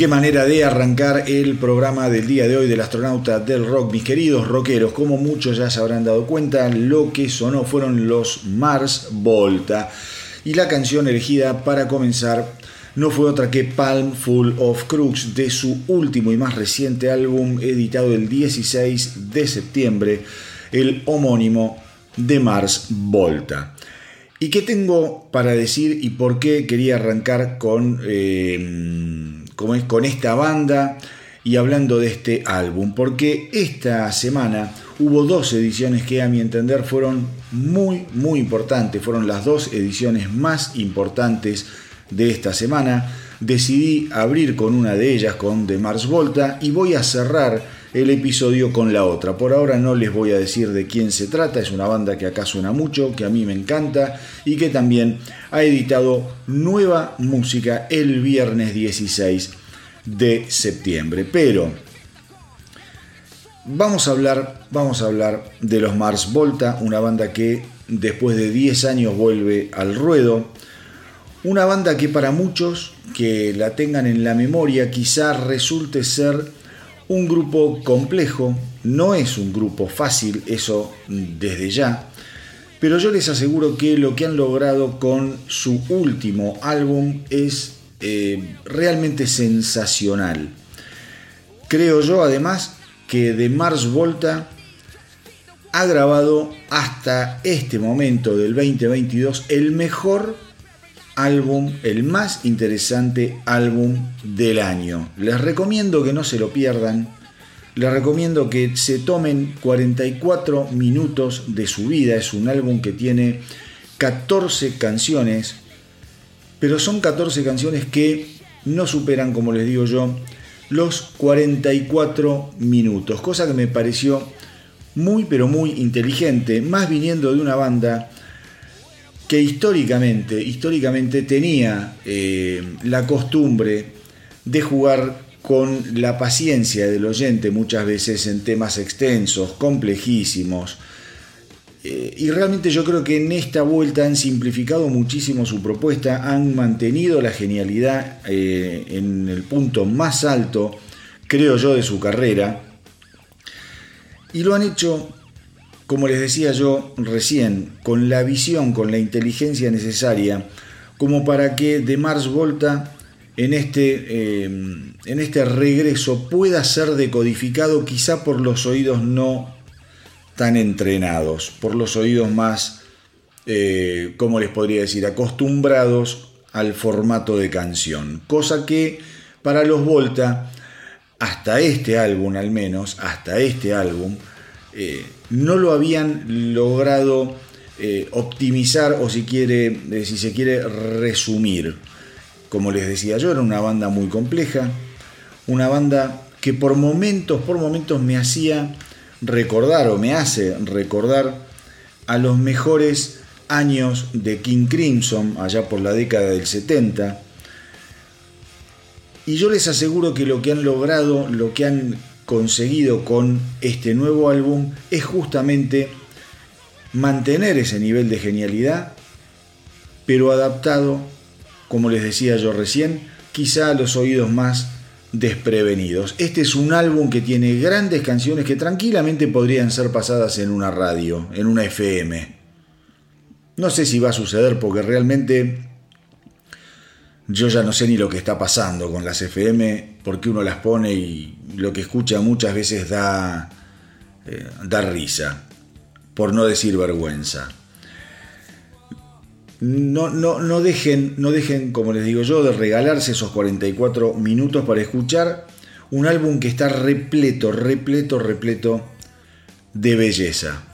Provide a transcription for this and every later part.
Qué manera de arrancar el programa del día de hoy del astronauta del rock, mis queridos rockeros. Como muchos ya se habrán dado cuenta, lo que sonó fueron los Mars Volta. Y la canción elegida para comenzar no fue otra que Palm Full of Crooks de su último y más reciente álbum editado el 16 de septiembre, el homónimo de Mars Volta. ¿Y qué tengo para decir y por qué quería arrancar con... Eh, como es con esta banda y hablando de este álbum, porque esta semana hubo dos ediciones que a mi entender fueron muy, muy importantes, fueron las dos ediciones más importantes de esta semana. Decidí abrir con una de ellas, con The Mars Volta, y voy a cerrar el episodio con la otra. Por ahora no les voy a decir de quién se trata, es una banda que acá suena mucho, que a mí me encanta y que también ha editado nueva música el viernes 16 de septiembre. Pero vamos a hablar, vamos a hablar de los Mars Volta, una banda que después de 10 años vuelve al ruedo. Una banda que para muchos que la tengan en la memoria quizá resulte ser un grupo complejo, no es un grupo fácil, eso desde ya, pero yo les aseguro que lo que han logrado con su último álbum es eh, realmente sensacional. Creo yo además que de Mars Volta ha grabado hasta este momento del 2022 el mejor álbum, el más interesante álbum del año. Les recomiendo que no se lo pierdan. Les recomiendo que se tomen 44 minutos de su vida. Es un álbum que tiene 14 canciones, pero son 14 canciones que no superan, como les digo yo, los 44 minutos, cosa que me pareció muy pero muy inteligente, más viniendo de una banda que históricamente, históricamente tenía eh, la costumbre de jugar con la paciencia del oyente muchas veces en temas extensos, complejísimos. Eh, y realmente yo creo que en esta vuelta han simplificado muchísimo su propuesta, han mantenido la genialidad eh, en el punto más alto, creo yo, de su carrera. Y lo han hecho, como les decía yo recién, con la visión, con la inteligencia necesaria, como para que de Mars Volta en este, em, en este regreso pueda ser decodificado quizá por los oídos no tan entrenados, por los oídos más, eh, ¿cómo les podría decir?, acostumbrados al formato de canción. Cosa que para los Volta, hasta este álbum al menos, hasta este álbum, eh, no lo habían logrado eh, optimizar o si, quiere, si se quiere resumir. Como les decía yo, era una banda muy compleja, una banda que por momentos, por momentos me hacía recordar o me hace recordar a los mejores años de King Crimson, allá por la década del 70. Y yo les aseguro que lo que han logrado, lo que han conseguido con este nuevo álbum es justamente mantener ese nivel de genialidad, pero adaptado como les decía yo recién, quizá a los oídos más desprevenidos. Este es un álbum que tiene grandes canciones que tranquilamente podrían ser pasadas en una radio, en una FM. No sé si va a suceder porque realmente yo ya no sé ni lo que está pasando con las FM, porque uno las pone y lo que escucha muchas veces da, eh, da risa, por no decir vergüenza no, no, no, dejen, no dejen, como les digo yo, de regalarse esos 44 minutos para escuchar un álbum que está repleto, repleto, repleto de belleza.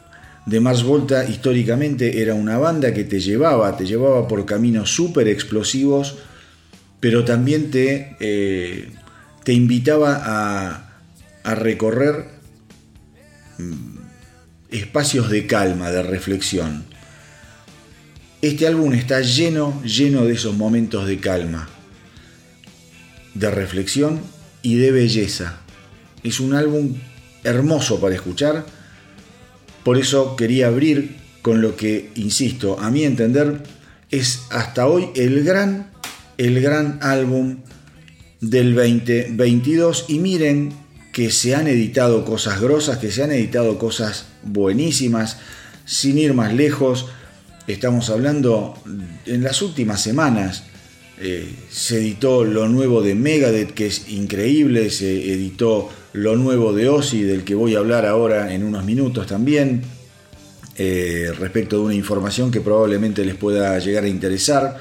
De Mars Volta históricamente era una banda que te llevaba, te llevaba por caminos súper explosivos, pero también te, eh, te invitaba a, a recorrer mm, espacios de calma, de reflexión este álbum está lleno, lleno de esos momentos de calma, de reflexión y de belleza. Es un álbum hermoso para escuchar, por eso quería abrir con lo que, insisto, a mi entender, es hasta hoy el gran, el gran álbum del 2022 y miren que se han editado cosas grosas, que se han editado cosas buenísimas, sin ir más lejos, Estamos hablando en las últimas semanas. Eh, se editó lo nuevo de Megadeth, que es increíble. Se editó lo nuevo de Ozzy, del que voy a hablar ahora en unos minutos también. Eh, respecto de una información que probablemente les pueda llegar a interesar.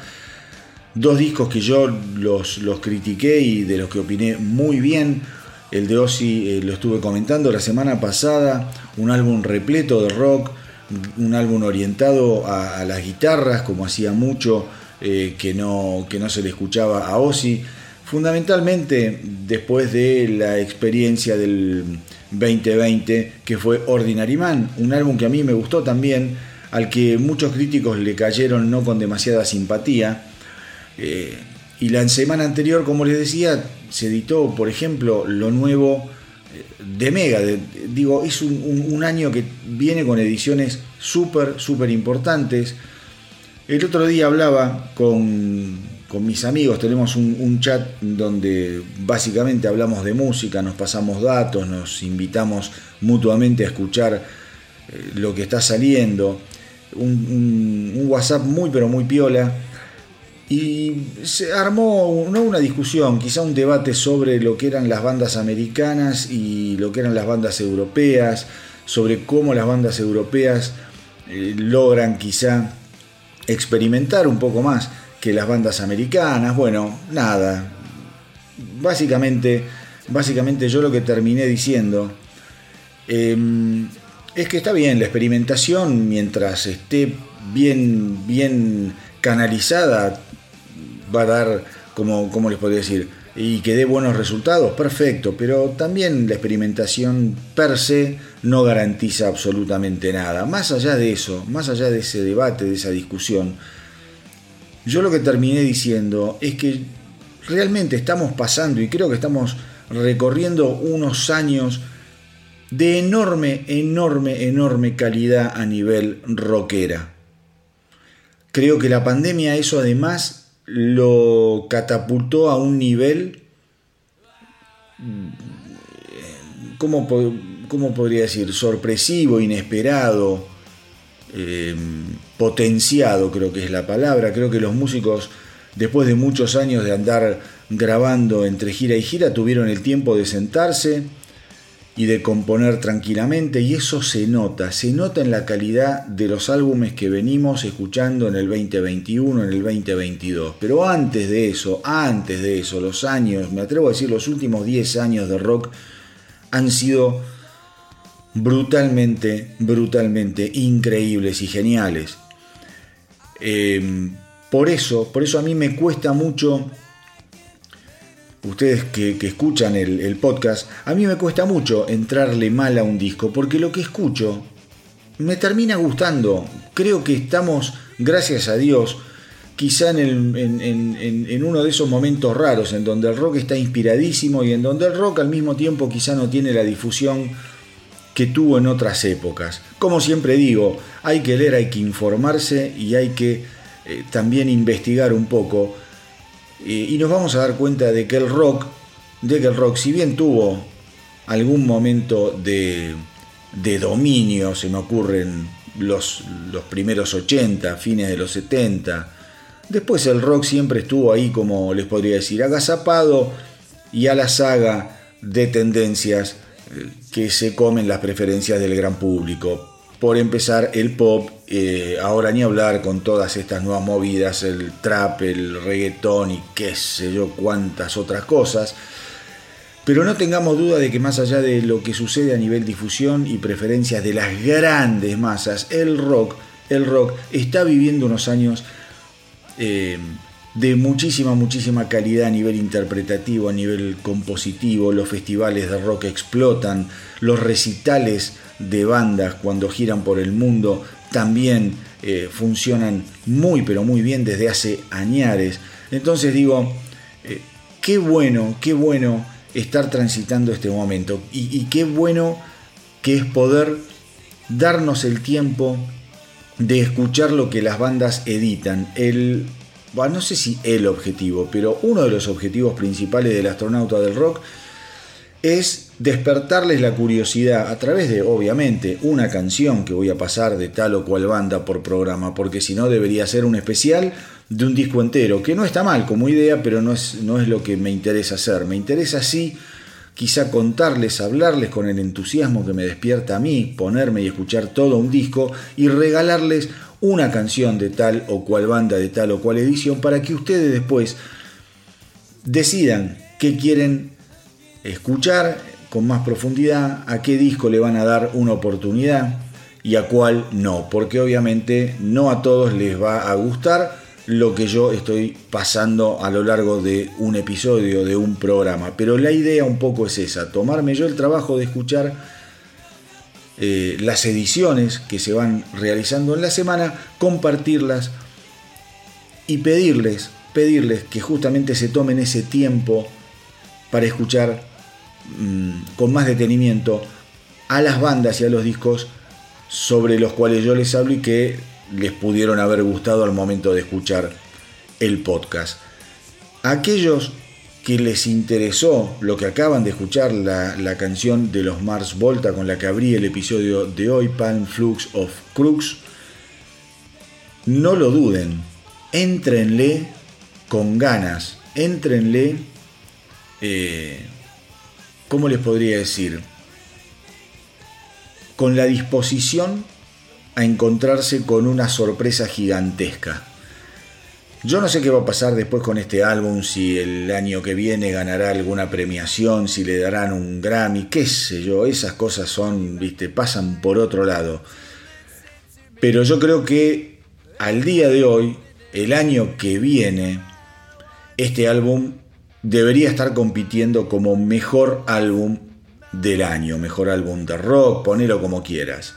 Dos discos que yo los, los critiqué y de los que opiné muy bien. El de Ozzy eh, lo estuve comentando la semana pasada. Un álbum repleto de rock un álbum orientado a, las guitarras, como hacía mucho eh, que, no, que no se le escuchaba a Ozzy. Fundamentalmente después de la experiencia del 2020, que fue Ordinary Man, un álbum que a mí me gustó también, al que muchos críticos le cayeron no con demasiada simpatía. Eh, y la semana anterior, como les decía, se editó, por ejemplo, lo nuevo de mega. digo, es un, año que viene con ediciones súper, súper importantes. El otro día hablaba con, mis amigos, tenemos un, chat donde básicamente hablamos de música, nos pasamos datos, nos invitamos mutuamente a escuchar eh, lo que está saliendo. Un, WhatsApp muy pero muy piola y se armó no una discusión, quizá un debate sobre lo que eran las bandas americanas y lo que eran las bandas europeas, sobre cómo las bandas europeas eh, logran quizá experimentar un poco más que las bandas americanas. Bueno, nada. Básicamente, básicamente yo lo que terminé diciendo em, es que está bien la experimentación mientras esté bien, bien canalizada va a dar, como, como les podría decir, y que dé buenos resultados, perfecto, pero también la experimentación per se no garantiza absolutamente nada. Más allá de eso, más allá de ese debate, de esa discusión, yo lo que terminé diciendo es que realmente estamos pasando y creo que estamos recorriendo unos años de enorme, enorme, enorme calidad a nivel rockera. Creo que la pandemia eso además lo catapultó a un nivel, ¿cómo, podría decir? Sorpresivo, inesperado, em, potenciado creo que es la palabra. Creo que los músicos, después de muchos años de andar grabando entre gira y gira, tuvieron el tiempo de sentarse y de componer tranquilamente y eso se nota, se nota en la calidad de los álbumes que venimos escuchando en el 2021, en el 2022. Pero antes de eso, antes de eso, los años, me atrevo a decir los últimos 10 años de rock han sido brutalmente, brutalmente increíbles y geniales. Eh, por eso, por eso a mí me cuesta mucho ustedes que, escuchan el, podcast, a mí me cuesta mucho entrarle mal a un disco, porque lo que escucho me termina gustando. Creo que estamos, gracias a Dios, quizá en, en, uno de esos momentos raros en donde el rock está inspiradísimo y en donde el rock al mismo tiempo quizá no tiene la difusión que tuvo en otras épocas. Como siempre digo, hay que leer, hay que informarse y hay que eh, también investigar un poco y nos vamos a dar cuenta de que el rock, de que el rock, si bien tuvo algún momento de, dominio, se me ocurren los, los primeros 80, fines de los 70, después el rock siempre estuvo ahí, como les podría decir, agazapado y a la saga de tendencias eh, que se comen las preferencias del gran público por empezar el pop, eh, ahora ni hablar con todas estas nuevas movidas, el trap, el reggaetón y qué sé yo cuántas otras cosas. Pero no tengamos duda de que más allá de lo que sucede a nivel difusión y preferencias de las grandes masas, el rock, el rock está viviendo unos años eh, de muchísima, muchísima calidad a nivel interpretativo, a nivel compositivo. Los festivales de rock explotan, los recitales de bandas cuando giran por el mundo también eh, funcionan muy pero muy bien desde hace añares. Entonces digo, eh, qué bueno, qué bueno estar transitando este momento y, qué bueno que es poder darnos el tiempo de escuchar lo que las bandas editan. El, no sé si el objetivo, pero uno de los objetivos principales del astronauta del rock es despertarles la curiosidad a través de, obviamente, una canción que voy a pasar de tal o cual banda por programa, porque si no debería ser un especial de un disco entero, que no está mal como idea, pero no es, no es lo que me interesa hacer. Me interesa sí quizá contarles, hablarles con el entusiasmo que me despierta a mí, ponerme y escuchar todo un disco y regalarles una canción de tal o cual banda, de tal o cual edición, para que ustedes después decidan qué quieren escuchar con más profundidad a qué disco le van a dar una oportunidad y a cuál no, porque obviamente no a todos les va a gustar lo que yo estoy pasando a lo largo de un episodio, de un programa. Pero la idea un poco es esa, tomarme yo el trabajo de escuchar eh, las ediciones que se van realizando en la semana, compartirlas y pedirles, pedirles que justamente se tomen ese tiempo para escuchar mm, con más detenimiento a las bandas y a los discos sobre los cuales yo les hablo y que les pudieron haber gustado al momento de escuchar el podcast. Aquellos que les interesó lo que acaban de escuchar, la, canción de los Mars Volta con la que abrí el episodio de hoy, Pan Flux of Crux, no lo duden, entrenle con ganas, entrenle, eh, ¿cómo les podría decir? Con la disposición a encontrarse con una sorpresa gigantesca. Yo no sé qué va a pasar después con este álbum, si el año que viene ganará alguna premiación, si le darán un Grammy, qué sé yo, esas cosas son, viste, pasan por otro lado. Pero yo creo que al día de hoy, el año que viene, este álbum debería estar compitiendo como mejor álbum del año, mejor álbum de rock, ponelo como quieras.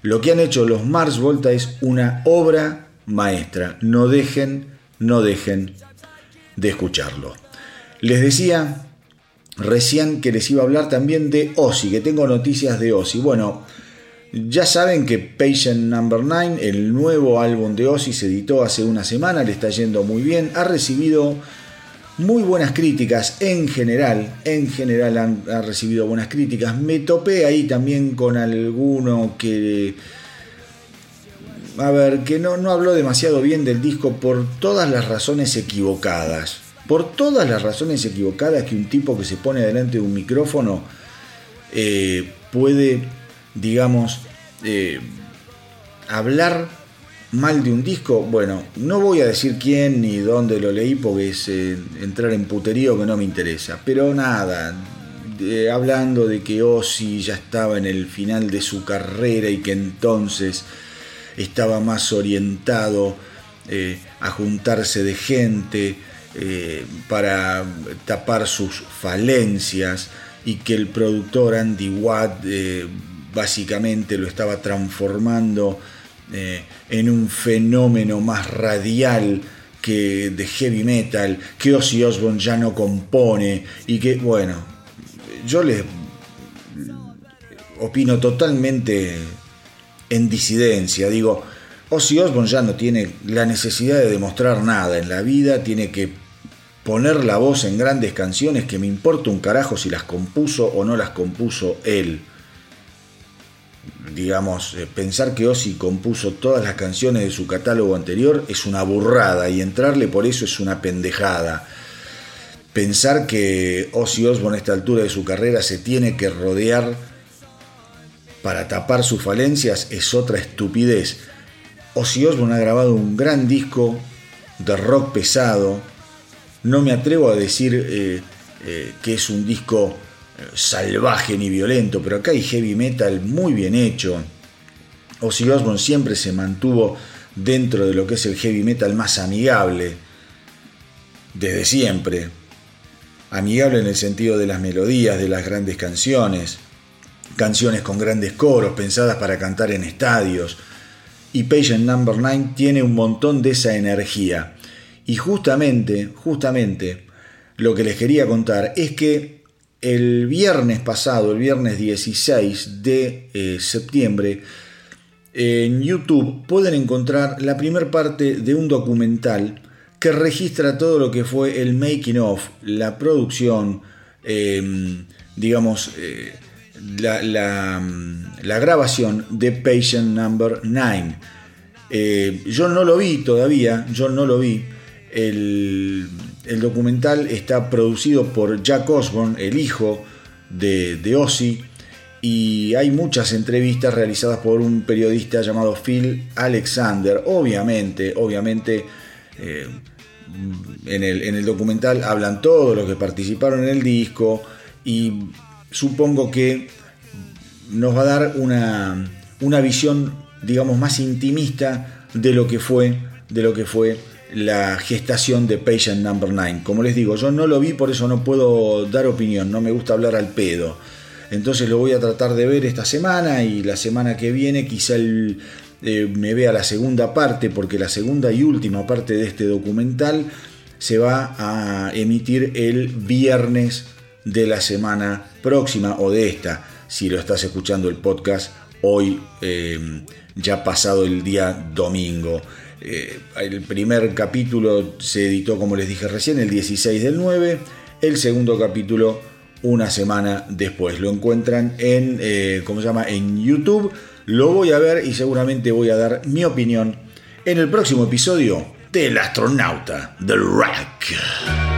Lo que han hecho los Mars Volta es una obra maestra. No dejen no dejen de escucharlo. Les decía recién que les iba a hablar también de Ozzy, que tengo noticias de Ozzy. Bueno, ya saben que Patient Number 9, el nuevo álbum de Ozzy, se editó hace una semana, le está yendo muy bien, ha recibido muy buenas críticas en general, en general han, ha recibido buenas críticas. Me topé ahí también con alguno que a ver, que no, no habló demasiado bien del disco por todas las razones equivocadas. Por todas las razones equivocadas que un tipo que se pone delante de un micrófono eh, puede, digamos, eh, hablar mal de un disco. Bueno, no voy a decir quién ni dónde lo leí porque es eh, entrar en puterío que no me interesa. Pero nada, hablando de que Ozzy ya estaba en el final de su carrera y que entonces estaba más orientado eh, a juntarse de gente eh, para tapar sus falencias y que el productor Andy Watt eh, básicamente lo estaba transformando en un fenómeno más radial que de heavy metal, que Ozzy Osbourne ya no compone y que, bueno, yo les opino totalmente en disidencia. Digo, Ozzy Osbourne ya no tiene la necesidad de demostrar nada en la vida, tiene que poner la voz en grandes canciones que me importa un carajo si las compuso o no las compuso él. Digamos, eh, pensar que Ozzy compuso todas las canciones de su catálogo anterior es una burrada y entrarle por eso es una pendejada. Pensar que Ozzy Osbourne a esta altura de su carrera se tiene que rodear para tapar sus falencias es otra estupidez. Ozzy Osbourne ha grabado un gran disco de rock pesado. No me atrevo a decir eh, eh, que es un disco eh, salvaje ni violento, pero acá hay heavy metal muy bien hecho. Ozzy Osbourne siempre se mantuvo dentro de lo que es el heavy metal más amigable, desde siempre. Amigable en el sentido de las melodías, de las grandes canciones canciones con grandes coros pensadas para cantar en estadios. Y Patient Number 9 tiene un montón de esa energía. Y justamente, justamente, lo que les quería contar es que el viernes pasado, el viernes 16 de eh, septiembre, en YouTube pueden encontrar la primera parte de un documental que registra todo lo que fue el making of, la producción, em, digamos, eh, la, grabación de Patient Number 9. Eh, yo no lo vi todavía, yo no lo vi. El, documental está producido por Jack Osborne, el hijo de, de Ozzy, y hay muchas entrevistas realizadas por un periodista llamado Phil Alexander. Obviamente, obviamente, eh, en, el, en el documental hablan todos los que participaron en el disco y supongo que nos va a dar una, una visión, digamos, más intimista de lo que fue, de lo que fue la gestación de Patient Number 9. Como les digo, yo no lo vi, por eso no puedo dar opinión, no me gusta hablar al pedo. Entonces lo voy a tratar de ver esta semana y la semana que viene quizá eh, me vea la segunda parte, porque la segunda y última parte de este documental se va a emitir el viernes de la semana próxima o de esta. Si lo estás escuchando el podcast hoy, eh, ya pasado el día domingo. Eh, el primer capítulo se editó, como les dije recién, el 16 del 9. El segundo capítulo una semana después. Lo encuentran en, eh, ¿cómo se llama? En YouTube. Lo voy a ver y seguramente voy a dar mi opinión en el próximo episodio del astronauta del Rack.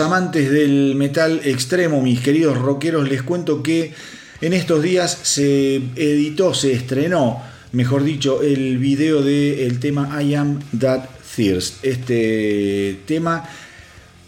Amantes del metal extremo, mis queridos rockeros, les cuento que en estos días se editó, se estrenó, mejor dicho, el video del tema I Am That Thirst. Este tema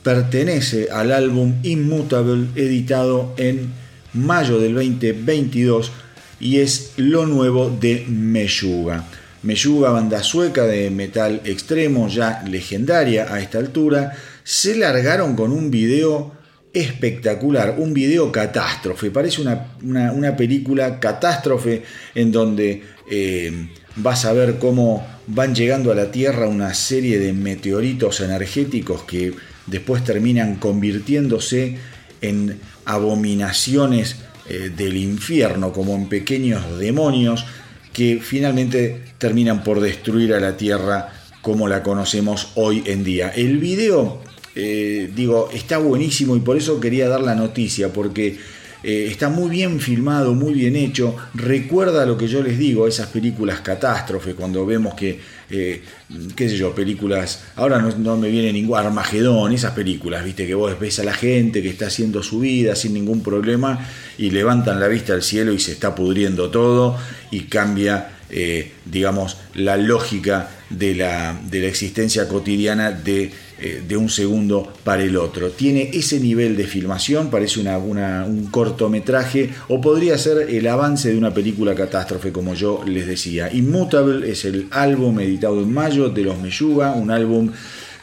pertenece al álbum Immutable editado en mayo del 2022 y es lo nuevo de Meyuga. Meyuga, banda sueca de metal extremo, ya legendaria a esta altura, se largaron con un video espectacular, un video catástrofe, parece una, película catástrofe en donde eh, vas a ver cómo van llegando a la Tierra una serie de meteoritos energéticos que después terminan convirtiéndose en abominaciones eh, del infierno, como en pequeños demonios que finalmente terminan por destruir a la Tierra como la conocemos hoy en día. El video eh, digo, está buenísimo y por eso quería dar la noticia, porque eh, está muy bien filmado, muy bien hecho, recuerda lo que yo les digo, esas películas catástrofe, cuando vemos que, eh, qué sé yo, películas, ahora no, me viene ningún Armagedón, esas películas, viste, que vos ves a la gente que está haciendo su vida sin ningún problema y levantan la vista al cielo y se está pudriendo todo y cambia digamos, la lógica de la, de la existencia cotidiana de de un segundo para el otro. Tiene ese nivel de filmación, parece una, un cortometraje o podría ser el avance de una película catástrofe, como yo les decía. Immutable es el álbum editado en mayo de los Meyuga, un álbum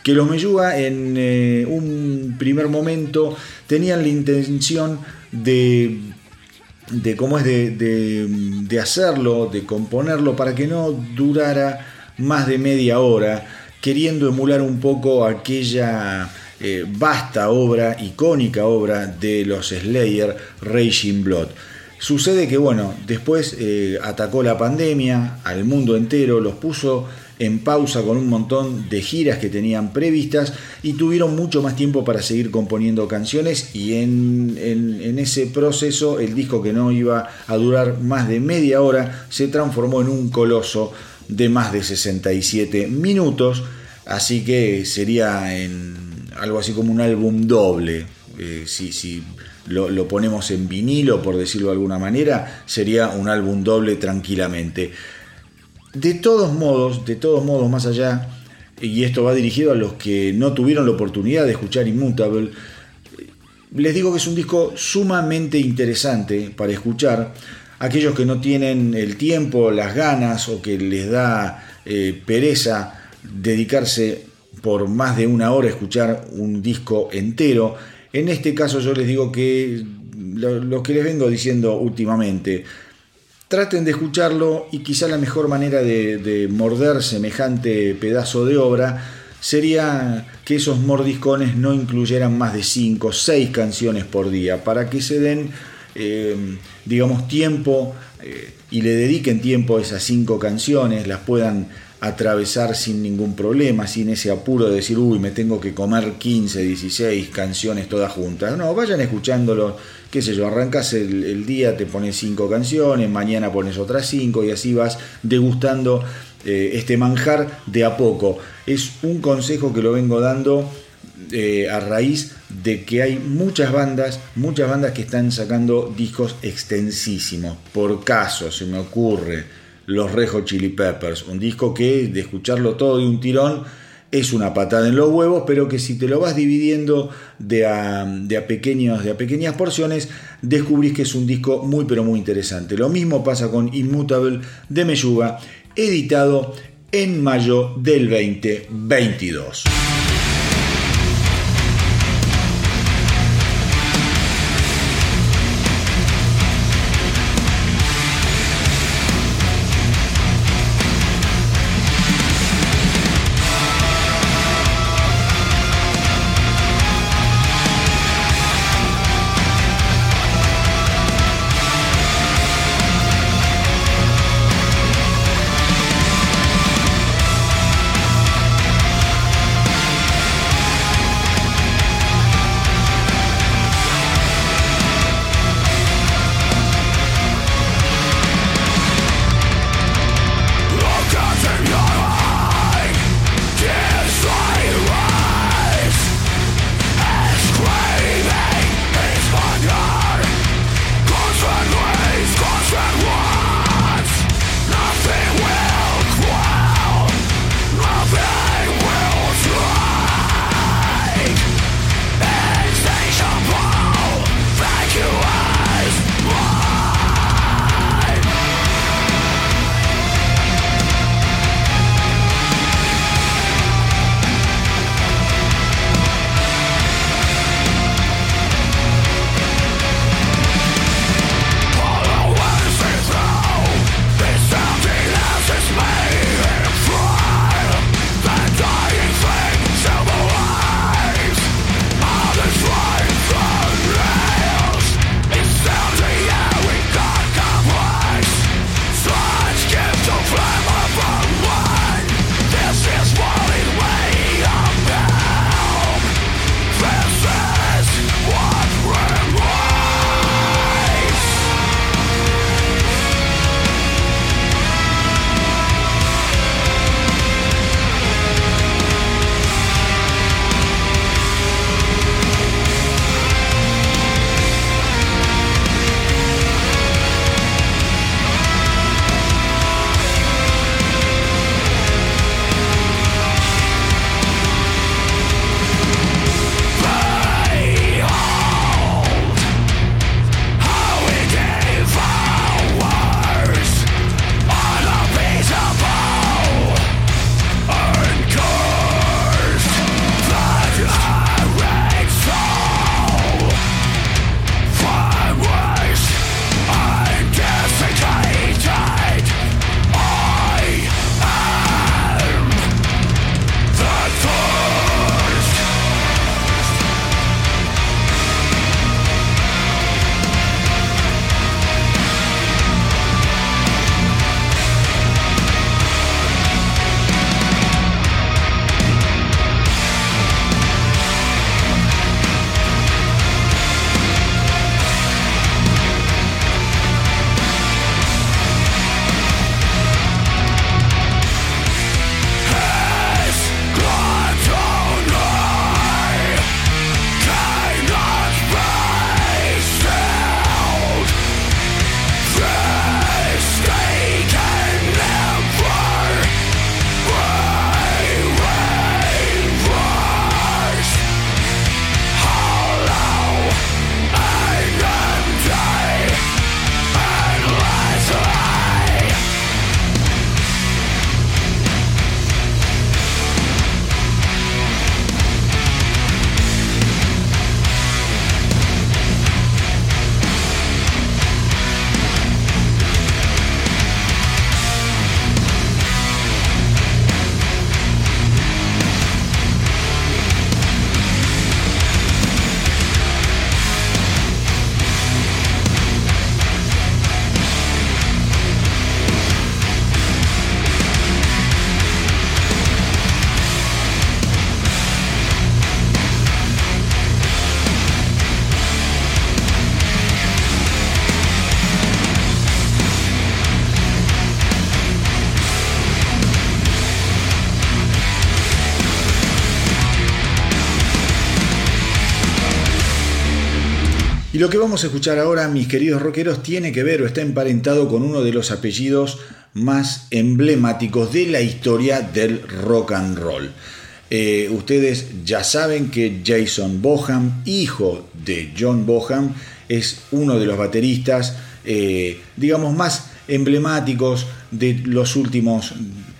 que los Meyuga en eh, un primer momento tenían la intención de de cómo es de, de, hacerlo, de componerlo, para que no durara más de media hora queriendo emular un poco aquella eh, vasta obra, icónica obra de los Slayer, Raging Blood. Sucede que, bueno, después eh, atacó la pandemia al mundo entero, los puso en pausa con un montón de giras que tenían previstas y tuvieron mucho más tiempo para seguir componiendo canciones y en, en, ese proceso el disco que no iba a durar más de media hora se transformó en un coloso de más de 67 minutos, así que sería en algo así como un álbum doble. Eh, si, lo, ponemos en vinilo, por decirlo de alguna manera, sería un álbum doble tranquilamente. De todos modos, de todos modos, más allá, y esto va dirigido a los que no tuvieron la oportunidad de escuchar Immutable, les digo que es un disco sumamente interesante para escuchar aquellos que no tienen el tiempo, las ganas o que les da eh, pereza dedicarse por más de una hora a escuchar un disco entero. En este caso yo les digo que lo, que les vengo diciendo últimamente, traten de escucharlo y quizá la mejor manera de, de morder semejante pedazo de obra sería que esos mordiscones no incluyeran más de 5 o 6 canciones por día, para que se den eh, digamos, tiempo eh, y le dediquen tiempo a esas cinco canciones, las puedan atravesar sin ningún problema, sin ese apuro de decir, uy, me tengo que comer 15, 16 canciones todas juntas. No, vayan escuchándolo, qué sé yo, arrancas el, día, te pones cinco canciones, mañana pones otras cinco y así vas degustando eh, este manjar de a poco. Es un consejo que lo vengo dando a raíz de que hay muchas bandas, muchas bandas que están sacando discos extensísimos. Por caso, se me ocurre Los Rejo Chili Peppers, un disco que de escucharlo todo de un tirón es una patada en los huevos, pero que si te lo vas dividiendo de a, de a pequeñas porciones, descubrís que es un disco muy pero muy interesante. Lo mismo pasa con Immutable de Meyuga, editado en mayo del 2022. Que vamos a escuchar ahora, mis queridos rockeros, tiene que ver o está emparentado con uno de los apellidos más emblemáticos de la historia del rock and roll. Eh, ustedes ya saben que Jason Boham, hijo de John Boham, es uno de los bateristas, eh, digamos, más emblemáticos de los últimos,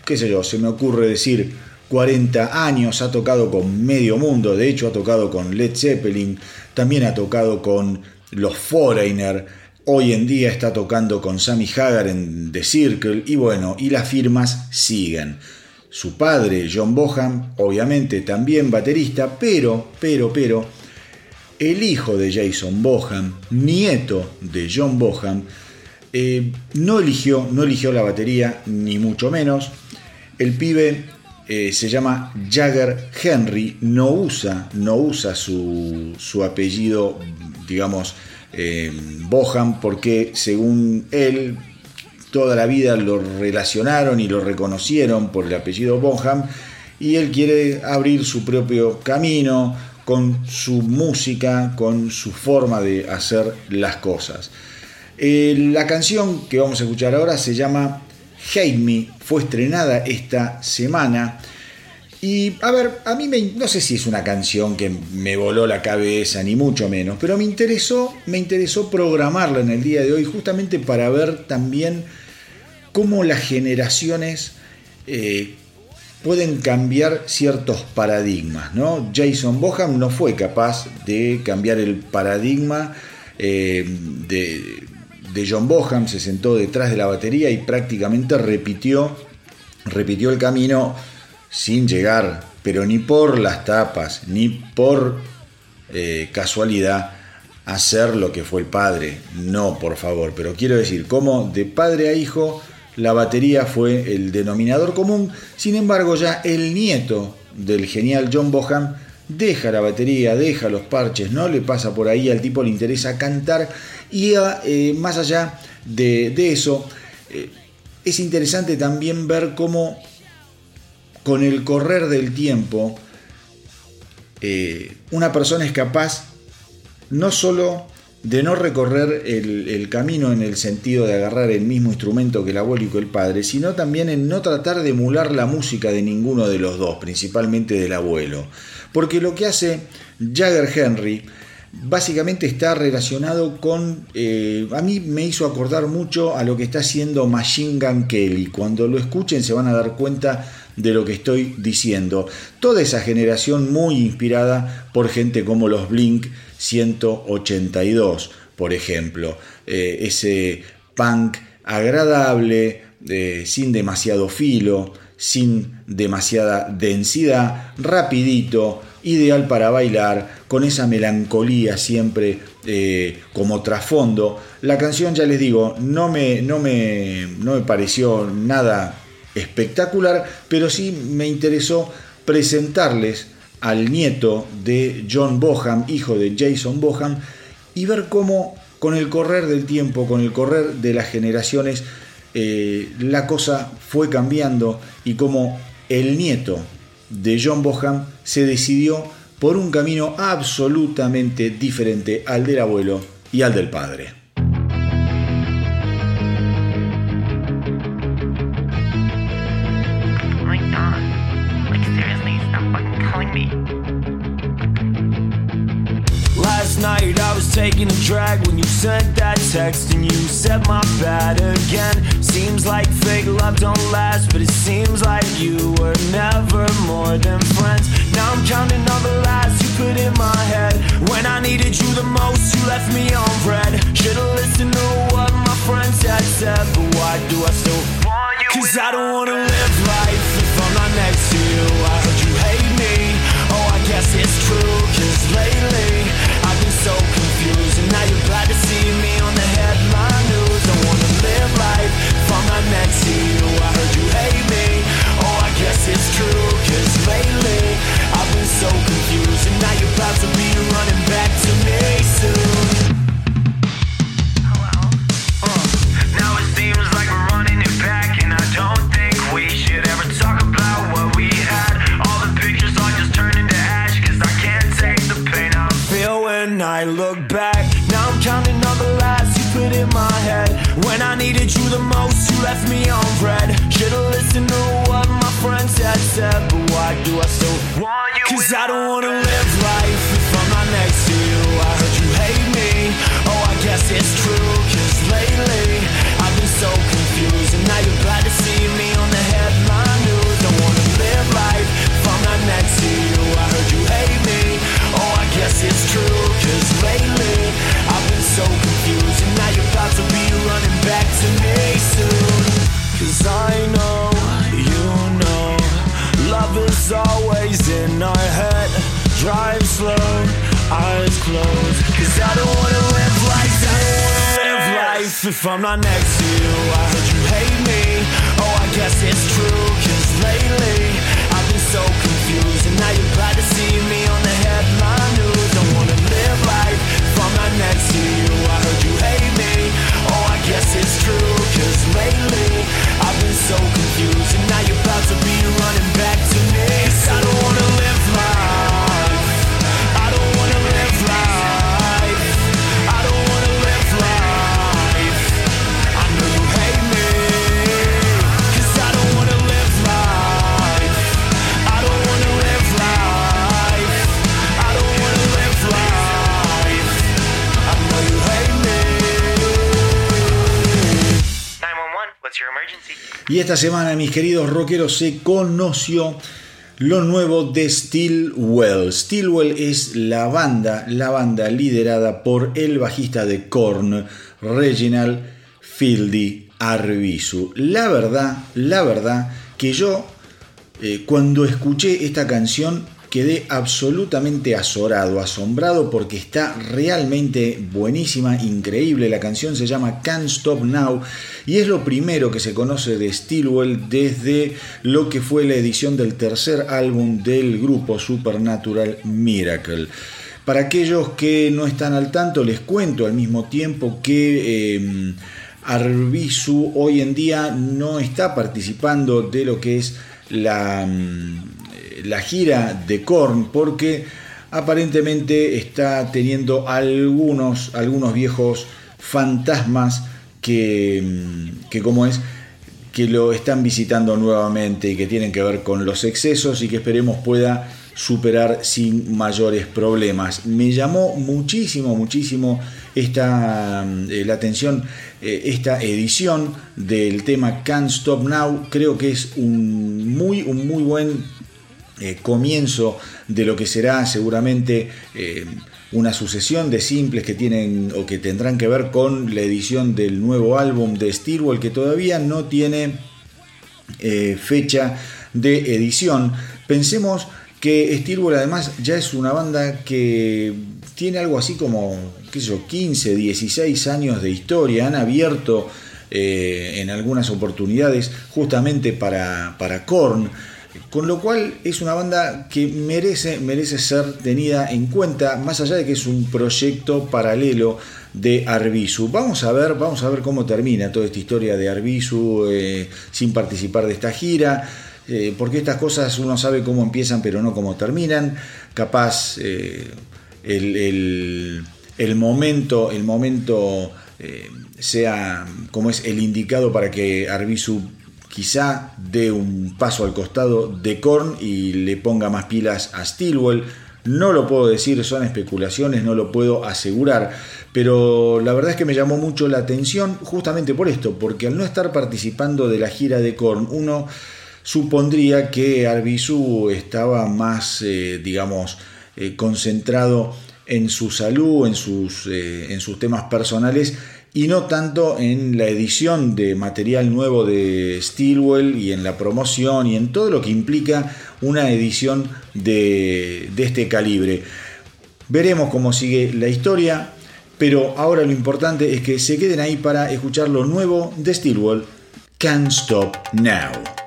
qué sé yo, se me ocurre decir 40 años, ha tocado con medio mundo, de hecho ha tocado con Led Zeppelin, también ha tocado con los Foreigner, hoy en día está tocando con Sammy Hagar en The Circle y bueno, y las firmas siguen. Su padre, John Boham, obviamente también baterista, pero, pero, pero, el hijo de Jason Boham, nieto de John Boham, eh, no, eligió, no eligió la batería, ni mucho menos. El pibe eh, se llama Jagger Henry, no usa, no usa su, su apellido, digamos, eh, Boham, porque según él, toda la vida lo relacionaron y lo reconocieron por el apellido Boham, y él quiere abrir su propio camino con su música, con su forma de hacer las cosas. Eh, la canción que vamos a escuchar ahora se llama Hate Me, fue estrenada esta semana. Y a ver, a mí no sé si es una canción que me voló la cabeza, ni mucho menos, pero me interesó, me interesó programarla en el día de hoy justamente para ver también cómo las generaciones eh, pueden cambiar ciertos paradigmas. ¿no? Jason Boham no fue capaz de cambiar el paradigma eh, de, de John Boham, se sentó detrás de la batería y prácticamente repitió, repitió el camino sin llegar, pero ni por las tapas, ni por eh, casualidad, a ser lo que fue el padre. No, por favor, pero quiero decir, como de padre a hijo, la batería fue el denominador común, sin embargo ya el nieto del genial John Boham deja la batería, deja los parches, no le pasa por ahí, al tipo le interesa cantar y eh, más allá de, eso, eh, es interesante también ver cómo con el correr del tiempo eh, una persona es capaz no solo de no recorrer el, camino en el sentido de agarrar el mismo instrumento que el abuelo y el padre, sino también en no tratar de emular la música de ninguno de los dos, principalmente del abuelo. Porque lo que hace Jagger Henry básicamente está relacionado con, eh, a mí me hizo acordar mucho a lo que está haciendo Machine Gun Kelly. Cuando lo escuchen se van a dar cuenta de lo que estoy diciendo. Toda esa generación muy inspirada por gente como los Blink 182, por ejemplo. Eh, ese punk agradable, eh, sin demasiado filo, sin demasiada densidad, rapidito, ideal para bailar, con esa melancolía siempre eh, como trasfondo. La canción, ya les digo, no me, no, me, no me pareció nada espectacular, pero sí me interesó presentarles al nieto de John Boham, hijo de Jason Boham, y ver cómo con el correr del tiempo, con el correr de las generaciones, eh, la cosa fue cambiando y cómo el nieto de John Boham se decidió por un camino absolutamente diferente al del abuelo y al del padre. Night I was taking a drag when you sent that text and you said my bad again. Seems like fake love don't last, but it seems like you were never more than friends. Now I'm counting all the lies you put in my head. When I needed you the most, you left me on red. Should've listened to what my friends had said, but why do I still want you? Cause I don't wanna live life if I'm not next to you. I heard you hate me. Oh, I guess it's true, cause lately And now you're glad to see me if I'm not next to you. I heard you hate me. Oh, I guess it's true. Cause lately, I've been so confused. And now you're glad to see me on the headline news. Don't wanna live life if I'm not next to you. I heard you hate me. Oh, I guess it's true. Cause lately, Y esta semana, mis queridos rockeros, se conoció lo nuevo de Stillwell. Stillwell es la banda, la banda liderada por el bajista de Korn, Reginald Fieldy Arbizu. La verdad, la verdad que yo eh, cuando escuché esta canción quedé absolutamente azorado, asombrado porque está realmente buenísima, increíble. La canción se llama Can't Stop Now y es lo primero que se conoce de Stillwell desde lo que fue la edición del tercer álbum del grupo Supernatural Miracle. Para aquellos que no están al tanto, les cuento al mismo tiempo que eh, hoy en día no está participando de lo que es la, la gira de Korn porque aparentemente está teniendo algunos, algunos viejos fantasmas que, que como es que lo están visitando nuevamente y que tienen que ver con los excesos y que esperemos pueda superar sin mayores problemas. Me llamó muchísimo, muchísimo esta, eh, la atención eh, esta edición del tema Can't Stop Now. Creo que es un muy, un muy buen eh, comienzo de lo que será seguramente eh, una sucesión de simples que tienen o que tendrán que ver con la edición del nuevo álbum de Stillwell que todavía no tiene eh, fecha de edición. Pensemos que Stillwell además ya es una banda que tiene algo así como, qué sé yo, 15, 16 años de historia. Han abierto en algunas oportunidades justamente para, para Korn. Con lo cual es una banda que merece, merece ser tenida en cuenta, más allá de que es un proyecto paralelo de Arbizu. Vamos a ver, vamos a ver cómo termina toda esta historia de Arbizu eh, sin participar de esta gira. Eh, porque estas cosas uno sabe cómo empiezan pero no cómo terminan. Capaz eh, el, el, momento, el momento eh, sea como es el indicado para que Arbizu quizá dé un paso al costado de Korn y le ponga más pilas a Stillwell. No lo puedo decir, son especulaciones, no lo puedo asegurar, pero la verdad es que me llamó mucho la atención justamente por esto, porque al no estar participando de la gira de Korn, uno supondría que Arbizu estaba más, eh, digamos, eh, concentrado en su salud, en sus, eh, en sus temas personales y no tanto en la edición de material nuevo de Stillwell y en la promoción y en todo lo que implica una edición de, de este calibre. Veremos cómo sigue la historia, pero ahora lo importante es que se queden ahí para escuchar lo nuevo de Stillwell, Can't Stop Now.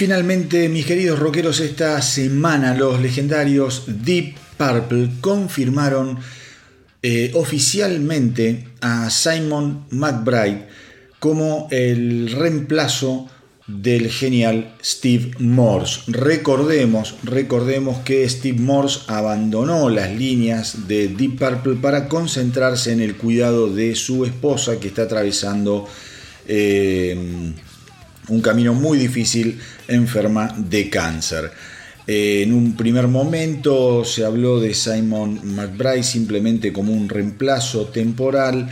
Finalmente, mis queridos rockeros, esta semana los legendarios Deep Purple confirmaron eh, oficialmente a Simon McBride como el reemplazo del genial Steve Morse. Recordemos, recordemos que Steve Morse abandonó las líneas de Deep Purple para concentrarse en el cuidado de su esposa que está atravesando eh, un camino muy difícil, enferma de cáncer. Eh, en un primer momento se habló de Simon McBride simplemente como un reemplazo temporal,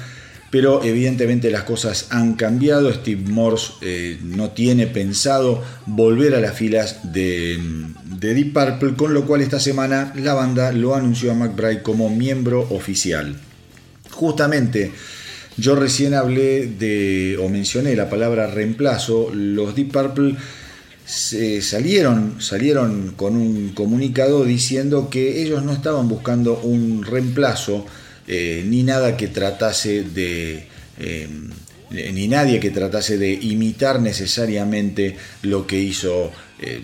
pero evidentemente las cosas han cambiado. Steve Morse eh, no tiene pensado volver a las filas de, de Deep Purple, con lo cual esta semana la banda lo anunció a McBride como miembro oficial. Justamente yo recién hablé de, o mencioné la palabra reemplazo, los Deep Purple se salieron, salieron con un comunicado diciendo que ellos no estaban buscando un reemplazo eh, ni nada que tratase de... eh, ni nadie que tratase de imitar necesariamente lo que hizo eh,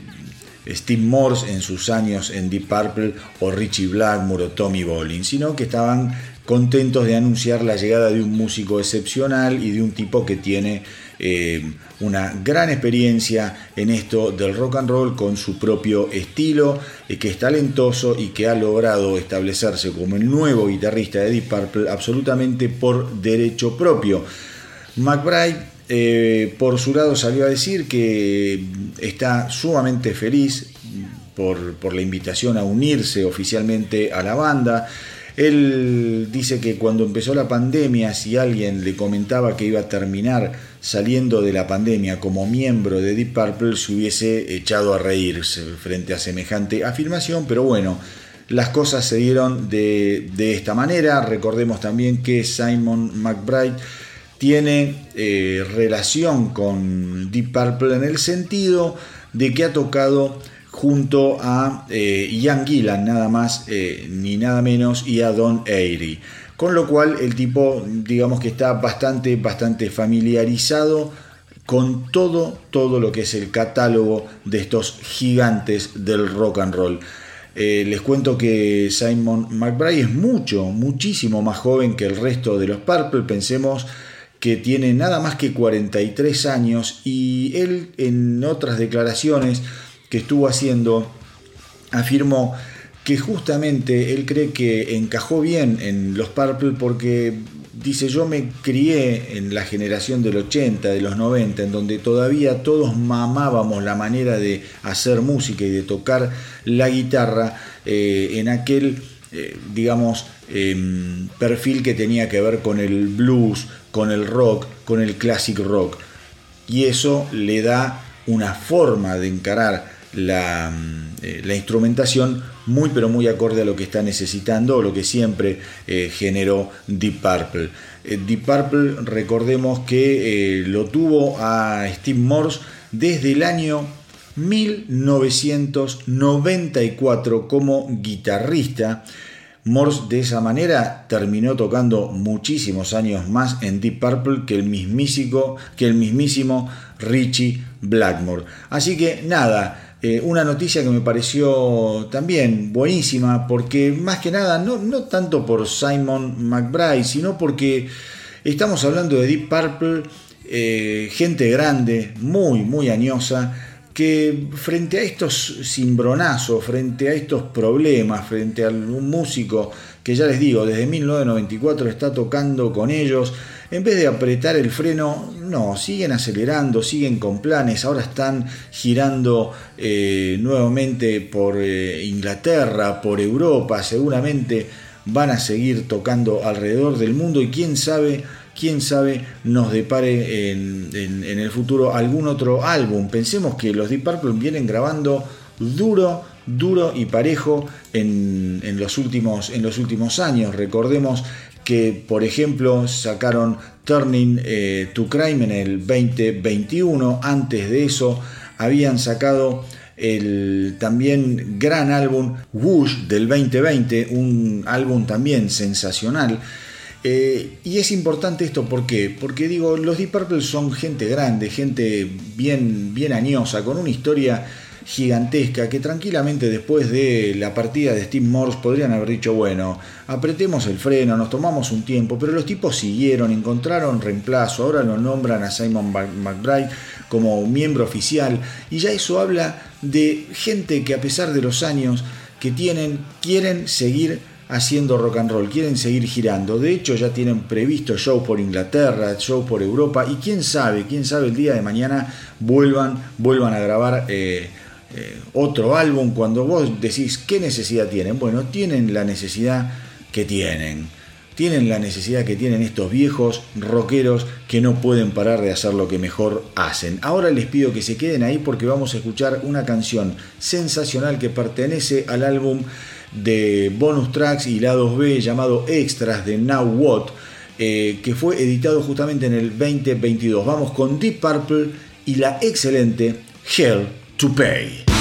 Steve Morse en sus años en Deep Purple o Richie Blackmore o Tommy Bolin, sino que estaban contentos de anunciar la llegada de un músico excepcional y de un tipo que tiene eh, una gran experiencia en esto del rock and roll con su propio estilo, eh, que es talentoso y que ha logrado establecerse como el nuevo guitarrista de Deep Purple absolutamente por derecho propio. McBride eh, por su lado salió a decir que está sumamente feliz por, por la invitación a unirse oficialmente a la banda. Él dice que cuando empezó la pandemia, si alguien le comentaba que iba a terminar saliendo de la pandemia como miembro de Deep Purple, se hubiese echado a reírse frente a semejante afirmación, pero bueno, las cosas se dieron de, de esta manera. Recordemos también que Simon McBride tiene eh, relación con Deep Purple en el sentido de que ha tocado junto a eh, Ian Gillan, nada más eh, ni nada menos, y a Don Airy. Con lo cual el tipo, digamos que está bastante, bastante familiarizado con todo, todo lo que es el catálogo de estos gigantes del rock and roll. Eh, les cuento que Simon McBride es mucho, muchísimo más joven que el resto de los Purple. Pensemos que tiene nada más que 43 años y él en otras declaraciones que estuvo haciendo, afirmó que justamente él cree que encajó bien en los Purple porque dice yo me crié en la generación del 80, de los 90, en donde todavía todos mamábamos la manera de hacer música y de tocar la guitarra eh, en aquel, eh, digamos, em, perfil que tenía que ver con el blues, con el rock, con el classic rock. Y eso le da una forma de encarar la, eh, la, instrumentación muy pero muy acorde a lo que está necesitando o lo que siempre eh, generó Deep Purple. Eh, Deep Purple recordemos que lo tuvo a Steve Morse desde el año 1994 como guitarrista. Morse de esa manera terminó tocando muchísimos años más en Deep Purple que el que el mismísimo Richie Blackmore. Así que nada, eh, una noticia que me pareció también buenísima, porque más que nada, no, no tanto por Simon McBride, sino porque estamos hablando de Deep Purple, eh, gente grande, muy, muy añosa, que frente a estos cimbronazos, frente a estos problemas, frente a un músico que ya les digo, desde 1994 está tocando con ellos, en vez de apretar el freno, no, siguen acelerando, siguen con planes, ahora están girando eh, nuevamente por eh, Inglaterra, por Europa, seguramente van a seguir tocando alrededor del mundo y quién sabe, quién sabe nos depare en, el futuro algún otro álbum. Pensemos que los Deep Purple vienen grabando duro, duro y parejo en, los últimos, en los últimos años. Recordemos que por ejemplo sacaron Turning eh, to Crime en el 2021, antes de eso habían sacado el también gran álbum Whoosh del 2020, un álbum también sensacional. Eh, y es importante esto, ¿por? Porque digo, los Deep Purple son gente grande, gente bien, bien añosa, con una historia gigantesca que tranquilamente después de la partida de Steve Morse podrían haber dicho, bueno, apretemos el freno, nos tomamos un tiempo, pero los tipos siguieron, encontraron reemplazo, ahora lo nombran a Simon McBride como miembro oficial y ya eso habla de gente que a pesar de los años que tienen, quieren seguir haciendo rock and roll, quieren seguir girando. De hecho, ya tienen previsto show por Inglaterra, show por Europa y quién sabe, quién sabe el día de mañana vuelvan, vuelvan a grabar eh, eh, otro álbum, cuando vos decís qué necesidad tienen, bueno, tienen la necesidad que tienen. Tienen la necesidad que tienen estos viejos rockeros que no pueden parar de hacer lo que mejor hacen. Ahora les pido que se queden ahí porque vamos a escuchar una canción sensacional que pertenece al álbum de bonus tracks y lados B llamado Extras de Now What, eh, que fue editado justamente en el 2022. Vamos con Deep Purple y la excelente Hell to Pay.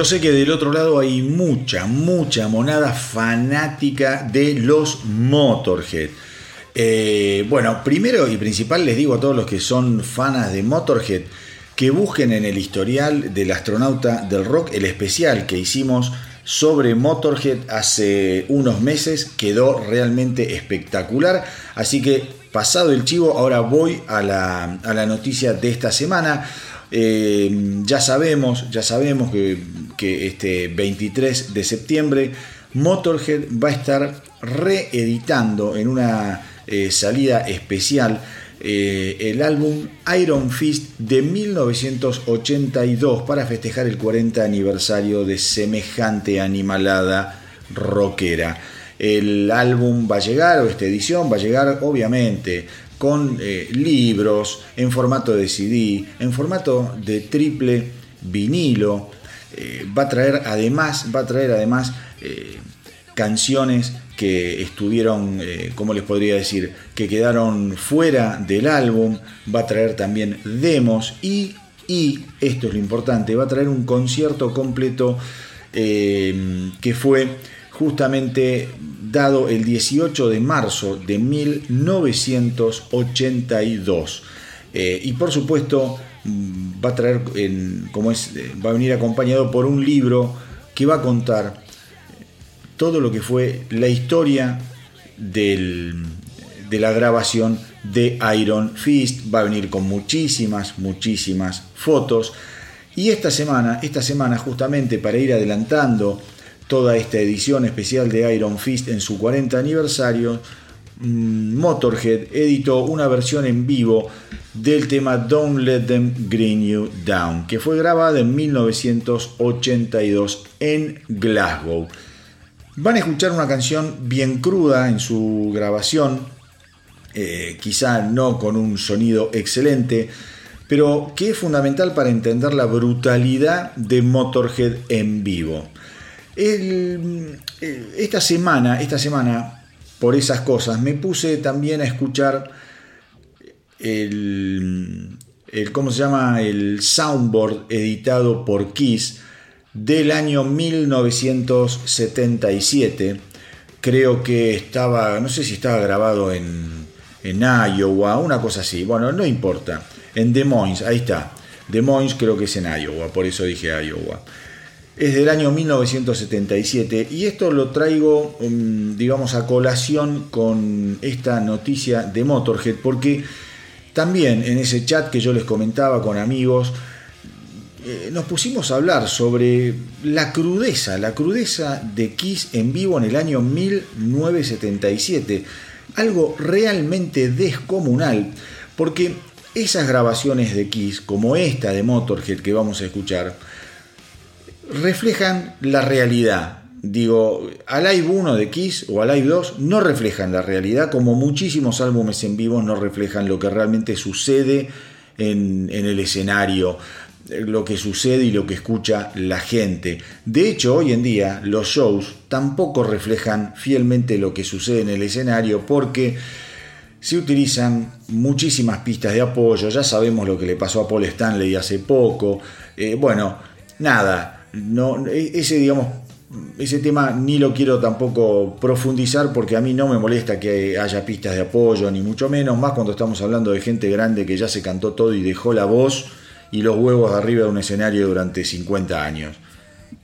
Yo sé que del otro lado hay mucha, mucha monada fanática de los Motorhead. Eh, bueno, primero y principal les digo a todos los que son fanas de Motorhead que busquen en el historial del astronauta del rock el especial que hicimos sobre Motorhead hace unos meses. Quedó realmente espectacular. Así que pasado el chivo, ahora voy a la, a la noticia de esta semana. Eh, ya sabemos, ya sabemos que, que, este 23 de septiembre Motorhead va a estar reeditando en una eh, salida especial eh, el álbum Iron Fist de 1982 para festejar el 40 aniversario de semejante animalada rockera. El álbum va a llegar, o esta edición va a llegar obviamente con eh, libros en formato de CD, en formato de triple vinilo. Eh, va a traer además, va a traer además eh, canciones que estuvieron, eh, ¿cómo les podría decir? Que quedaron fuera del álbum. Va a traer también demos y, y esto es lo importante, va a traer un concierto completo eh, que fue justamente dado el 18 de marzo de 1982. Eh, y por supuesto va a traer, en, como es, eh, va a venir acompañado por un libro que va a contar todo lo que fue la historia del, de la grabación de Iron Fist. Va a venir con muchísimas, muchísimas fotos. Y esta semana, esta semana justamente para ir adelantando toda esta edición especial de Iron Fist en su 40 aniversario, Motorhead editó una versión en vivo del tema Don't Let Them Green You Down, que fue grabada en 1982 en Glasgow. Van a escuchar una canción bien cruda en su grabación, eh, quizá no con un sonido excelente, pero que es fundamental para entender la brutalidad de Motorhead en vivo. El, esta semana, esta semana, por esas cosas, me puse también a escuchar el, ¿cómo se llama? El soundboard editado por Kiss del año 1977. Creo que estaba, no sé si estaba grabado en, en Iowa, una cosa así. Bueno, no importa. En Des Moines, ahí está. Des Moines creo que es en Iowa, por eso dije Iowa. Es del año 1977 y esto lo traigo, um, digamos, a colación con esta noticia de Motorhead, porque también en ese chat que yo les comentaba con amigos, eh, nos pusimos a hablar sobre la crudeza, la crudeza de Kiss en vivo en el año 1977. Algo realmente descomunal, porque esas grabaciones de Kiss, como esta de Motorhead que vamos a escuchar, reflejan la realidad. Digo, Alive 1 de Kiss o Alive 2 no reflejan la realidad, como muchísimos álbumes en vivo no reflejan lo que realmente sucede en, en el escenario lo que sucede y lo que escucha la gente. De hecho, hoy en día los shows tampoco reflejan fielmente lo que sucede en el escenario porque se utilizan muchísimas pistas de apoyo, ya sabemos lo que le pasó a Paul Stanley hace poco. Eh, bueno, nada, no, ese digamos, ese tema ni lo quiero tampoco profundizar porque a mí no me molesta que haya pistas de apoyo, ni mucho menos, más cuando estamos hablando de gente grande que ya se cantó todo y dejó la voz y los huevos arriba de un escenario durante 50 años.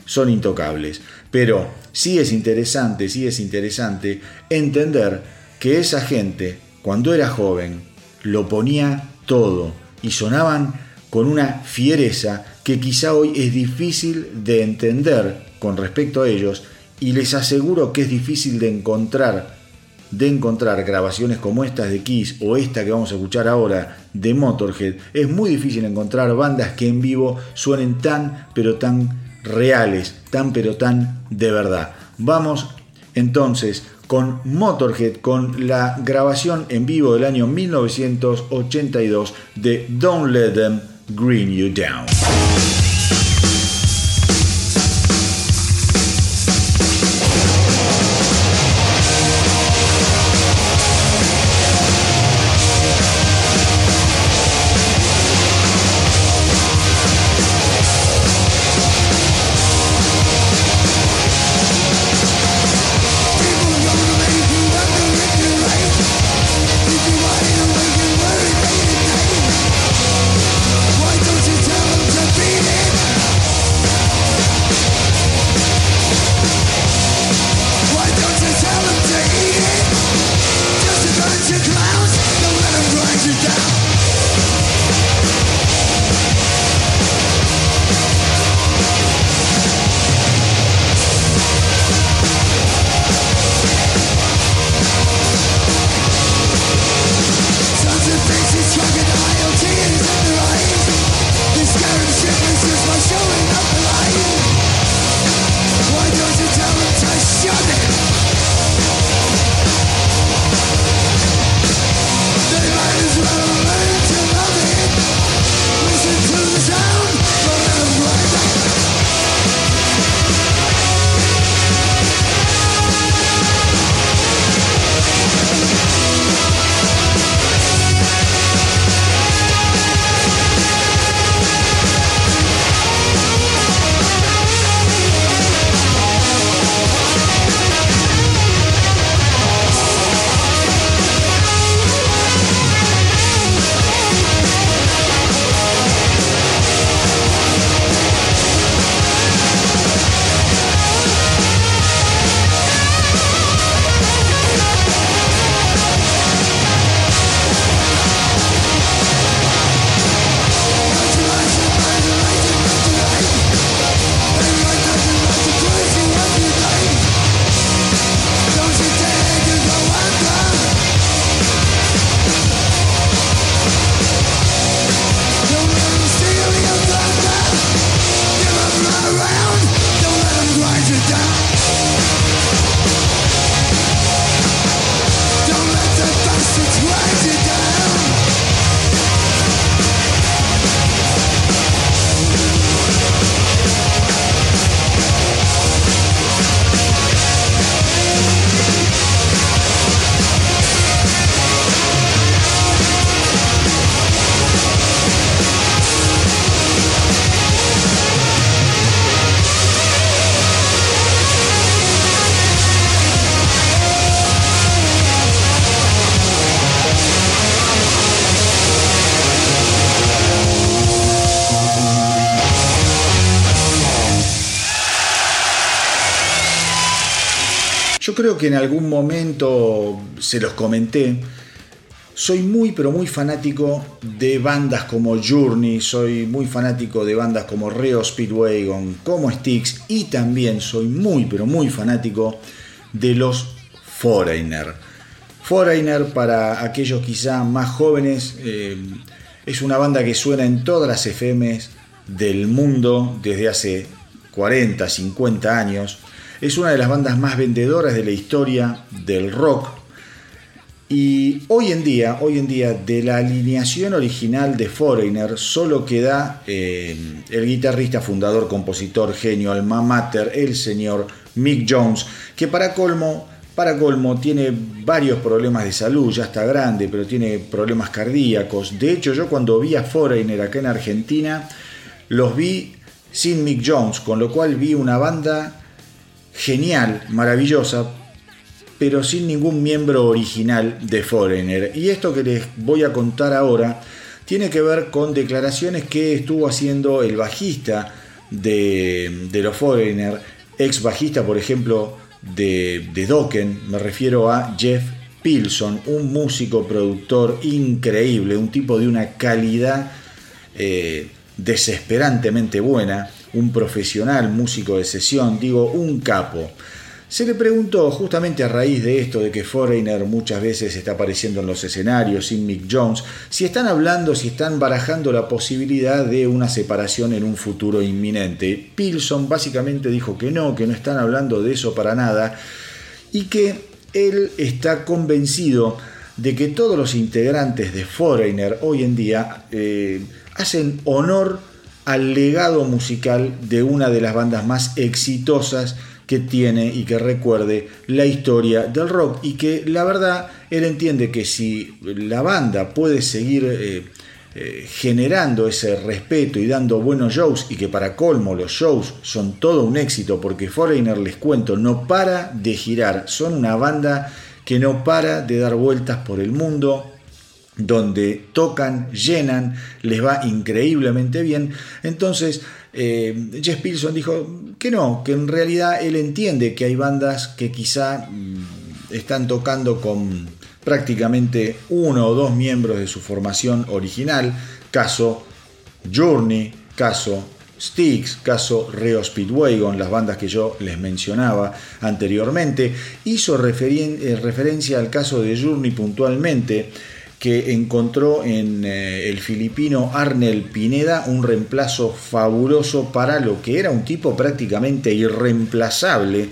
Son intocables. Pero sí es interesante, sí es interesante entender que esa gente, cuando era joven, lo ponía todo y sonaban con una fiereza que quizá hoy es difícil de entender con respecto a ellos y les aseguro que es difícil de encontrar de encontrar grabaciones como estas de Kiss o esta que vamos a escuchar ahora de Motorhead, es muy difícil encontrar bandas que en vivo suenen tan pero tan reales, tan pero tan de verdad. Vamos entonces con Motorhead, con la grabación en vivo del año 1982 de Don't Let Them Green You Down. Que en algún momento se los comenté. Soy muy, pero muy fanático de bandas como Journey, soy muy fanático de bandas como Reo Speedwagon, como Styx y también soy muy, pero muy fanático de los Foreigner. Foreigner, para aquellos quizá más jóvenes, eh, es una banda que suena en todas las FMs del mundo desde hace 40, 50 años. Es una de las bandas más vendedoras de la historia del rock. Y hoy en día, hoy en día, de la alineación original de Foreigner, solo queda eh, el guitarrista, fundador, compositor, genio, alma mater, el señor Mick Jones, que para colmo, para colmo tiene varios problemas de salud, ya está grande, pero tiene problemas cardíacos. De hecho, yo cuando vi a Foreigner acá en Argentina, los vi sin Mick Jones, con lo cual vi una banda genial, maravillosa, pero sin ningún miembro original de Foreigner. Y esto que les voy a contar ahora tiene que ver con declaraciones que estuvo haciendo el bajista de, de los Foreigner, ex bajista, por ejemplo, de, de Dokken, me refiero a Jeff Pilson, un músico productor increíble, un tipo de una calidad eh, desesperantemente buena, un profesional músico de sesión, digo, un capo. Se le preguntó justamente a raíz de esto de que Foreigner muchas veces está apareciendo en los escenarios sin Mick Jones, si están hablando, si están barajando la posibilidad de una separación en un futuro inminente. Pilson básicamente dijo que no, que no están hablando de eso para nada y que él está convencido de que todos los integrantes de Foreigner hoy en día eh, hacen honor al legado musical de una de las bandas más exitosas que tiene y que recuerde la historia del rock y que la verdad él entiende que si la banda puede seguir eh, eh, generando ese respeto y dando buenos shows y que para colmo los shows son todo un éxito porque Foreigner les cuento no para de girar. Son una banda que no para de dar vueltas por el mundo donde tocan, llenan, les va increíblemente bien. Entonces, eh, Jeff Pilson dijo que no, que en realidad él entiende que hay bandas que quizá mm, están tocando con prácticamente uno o dos miembros de su formación original, caso Journey, caso Styx, caso Reo Speedwagon, las bandas que yo les mencionaba anteriormente, hizo eh, referencia al caso de Journey puntualmente, que encontró en eh, el filipino Arnel Pineda un reemplazo fabuloso para lo que era un tipo prácticamente irreemplazable.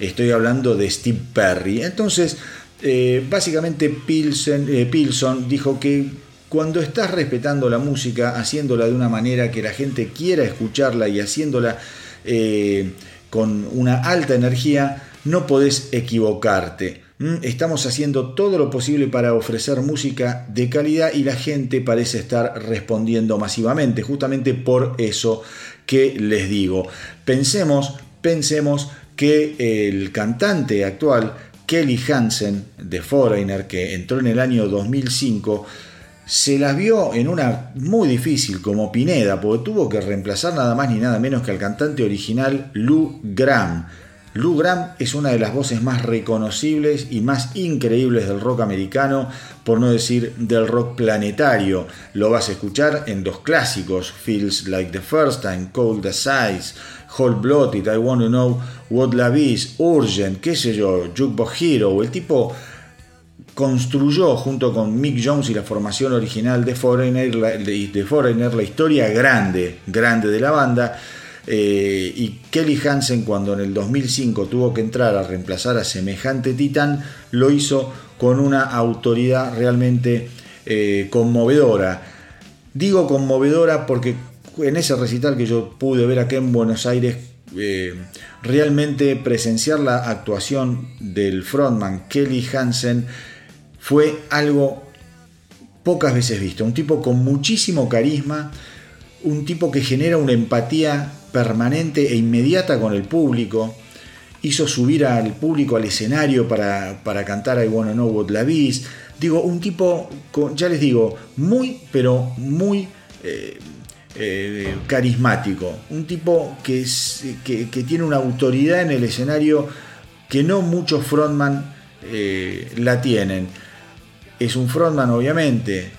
Estoy hablando de Steve Perry. Entonces, eh, básicamente eh, Pilson dijo que cuando estás respetando la música, haciéndola de una manera que la gente quiera escucharla y haciéndola con una alta energía, no podés equivocarte. Mm, estamos haciendo todo lo posible para ofrecer música de calidad y la gente parece estar respondiendo masivamente, justamente por eso que les digo. Pensemos, pensemos que el cantante actual, Kelly Hansen, de Foreigner, que entró en el año 2005, se las vio en una muy difícil como Pineda, porque tuvo que reemplazar nada más ni nada menos que al cantante original Lou Graham Lou Graham es una de las voces más reconocibles y más increíbles del rock americano, por no decir del rock planetario. Lo vas a escuchar en dos clásicos, Feels Like the First Time, Cold as Ice, Whole Blooded, I Want to Know What Love Is, Urgent, qué sé yo, Jukebox Hero. El tipo construyó junto con Mick Jones y la formación original de Foreigner, de Foreigner la historia grande, grande de la banda eh, y Kelly Hansen cuando en el 2005 tuvo que entrar a reemplazar a semejante titán, lo hizo con una autoridad realmente eh, conmovedora. Digo conmovedora porque en ese recital que yo pude ver acá en Buenos Aires, eh, realmente presenciar la actuación del frontman Kelly Hansen fue algo pocas veces visto. Un tipo con muchísimo carisma, un tipo que genera una empatía permanente e inmediata con el público. Hizo subir al público al escenario para, cantar I Wanna Know What La Is. Digo, un tipo, ya les digo, muy, pero muy eh, eh, carismático. Un tipo que, que, tiene una autoridad en el escenario que no muchos frontman eh, la tienen. Es un frontman obviamente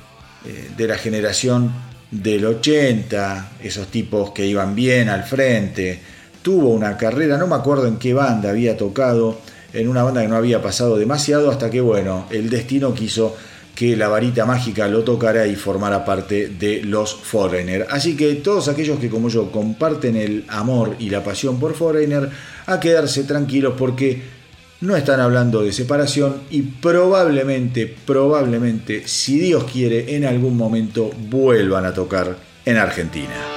de la generación del 80, esos tipos que iban bien al frente. Tuvo una carrera, no me acuerdo en qué banda había tocado, en una banda que no había pasado demasiado hasta que, bueno, el destino quiso que la varita mágica lo tocara y formara parte de los Foreigner. Así que todos aquellos que como yo comparten el amor y la pasión por Foreigner, a quedarse tranquilos porque no están hablando de separación y probablemente, probablemente, si Dios quiere, en algún momento vuelvan a tocar en Argentina.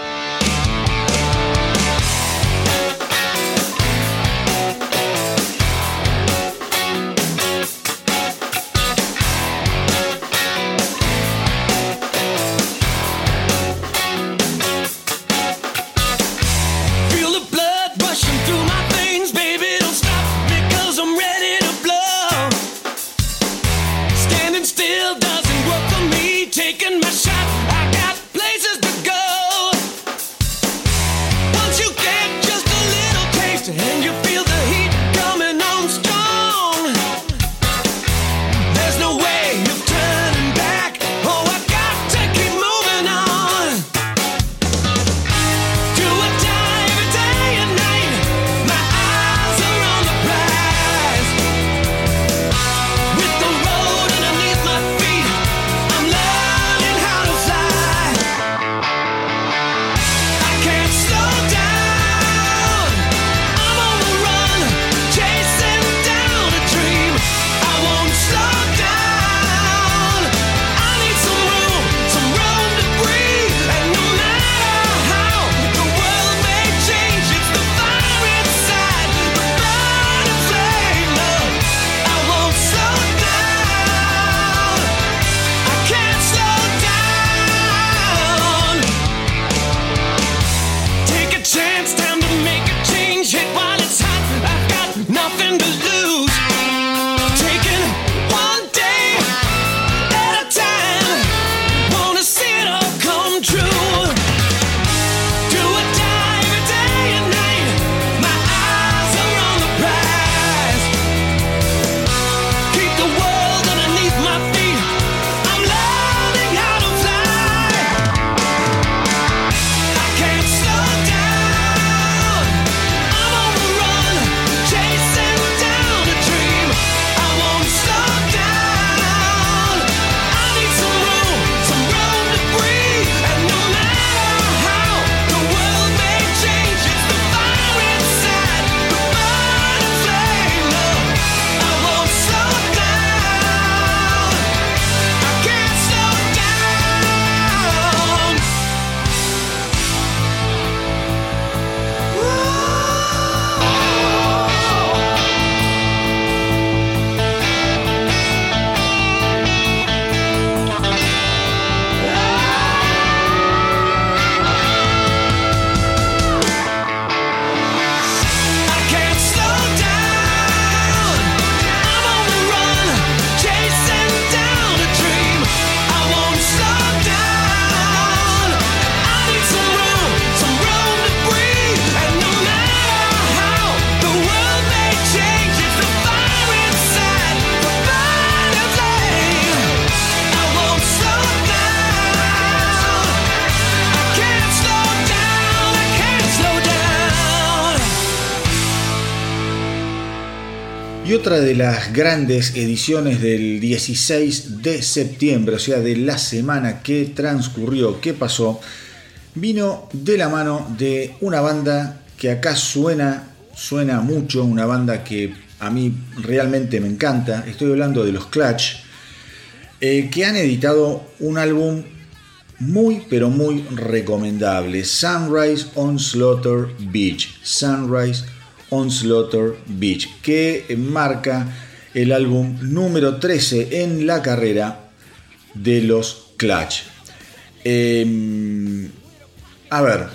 De las grandes ediciones del 16 de septiembre, o sea, de la semana que transcurrió, que pasó, vino de la mano de una banda que acá suena, suena mucho, una banda que a mí realmente me encanta. Estoy hablando de los Clutch, eh, que han editado un álbum muy pero muy recomendable, Sunrise on Slaughter Beach. Sunrise on Slaughter Beach, que marca el álbum número 13 en la carrera de los Clutch. Eh, a ver,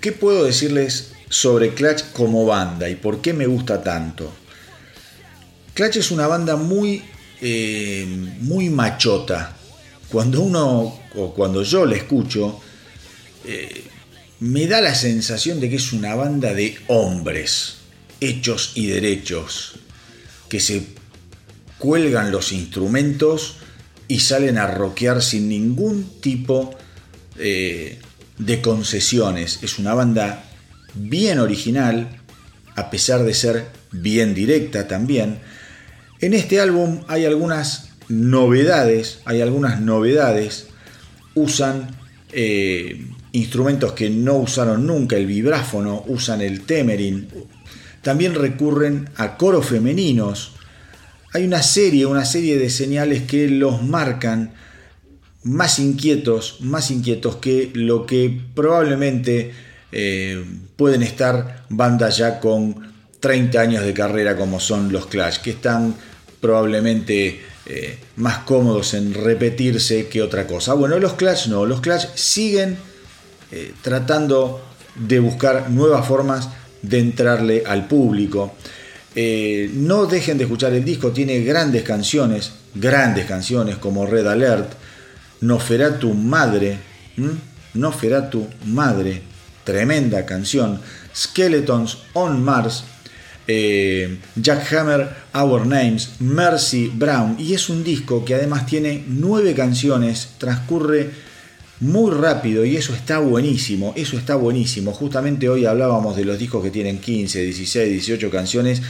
¿qué puedo decirles sobre Clutch como banda y por qué me gusta tanto? Clutch es una banda muy, eh, muy machota. Cuando uno, o cuando yo la escucho, eh, me da la sensación de que es una banda de hombres. hechos y derechos, que se cuelgan los instrumentos y salen a rockear sin ningún tipo eh, de concesiones. Es una banda bien original, a pesar de ser bien directa también. En este álbum hay algunas novedades, hay algunas novedades. Usan eh, instrumentos que no usaron nunca, el vibráfono, usan el temerin. También recurren a coros femeninos. Hay una serie, una serie de señales que los marcan más inquietos, más inquietos que lo que probablemente eh, pueden estar bandas ya con 30 años de carrera como son los Clash, que están probablemente eh, más cómodos en repetirse que otra cosa. Bueno, los Clash no, los Clash siguen eh, tratando de buscar nuevas formas de entrarle al público. Eh, no dejen de escuchar el disco, tiene grandes canciones, grandes canciones como Red Alert, tu Madre, tu Madre, tremenda canción, Skeletons on Mars, eh, Jack Hammer, Our Names, Mercy Brown, y es un disco que además tiene nueve canciones, transcurre muy rápido y eso está buenísimo, eso está buenísimo. Justamente hoy hablábamos de los discos que tienen 15, 16, 18 canciones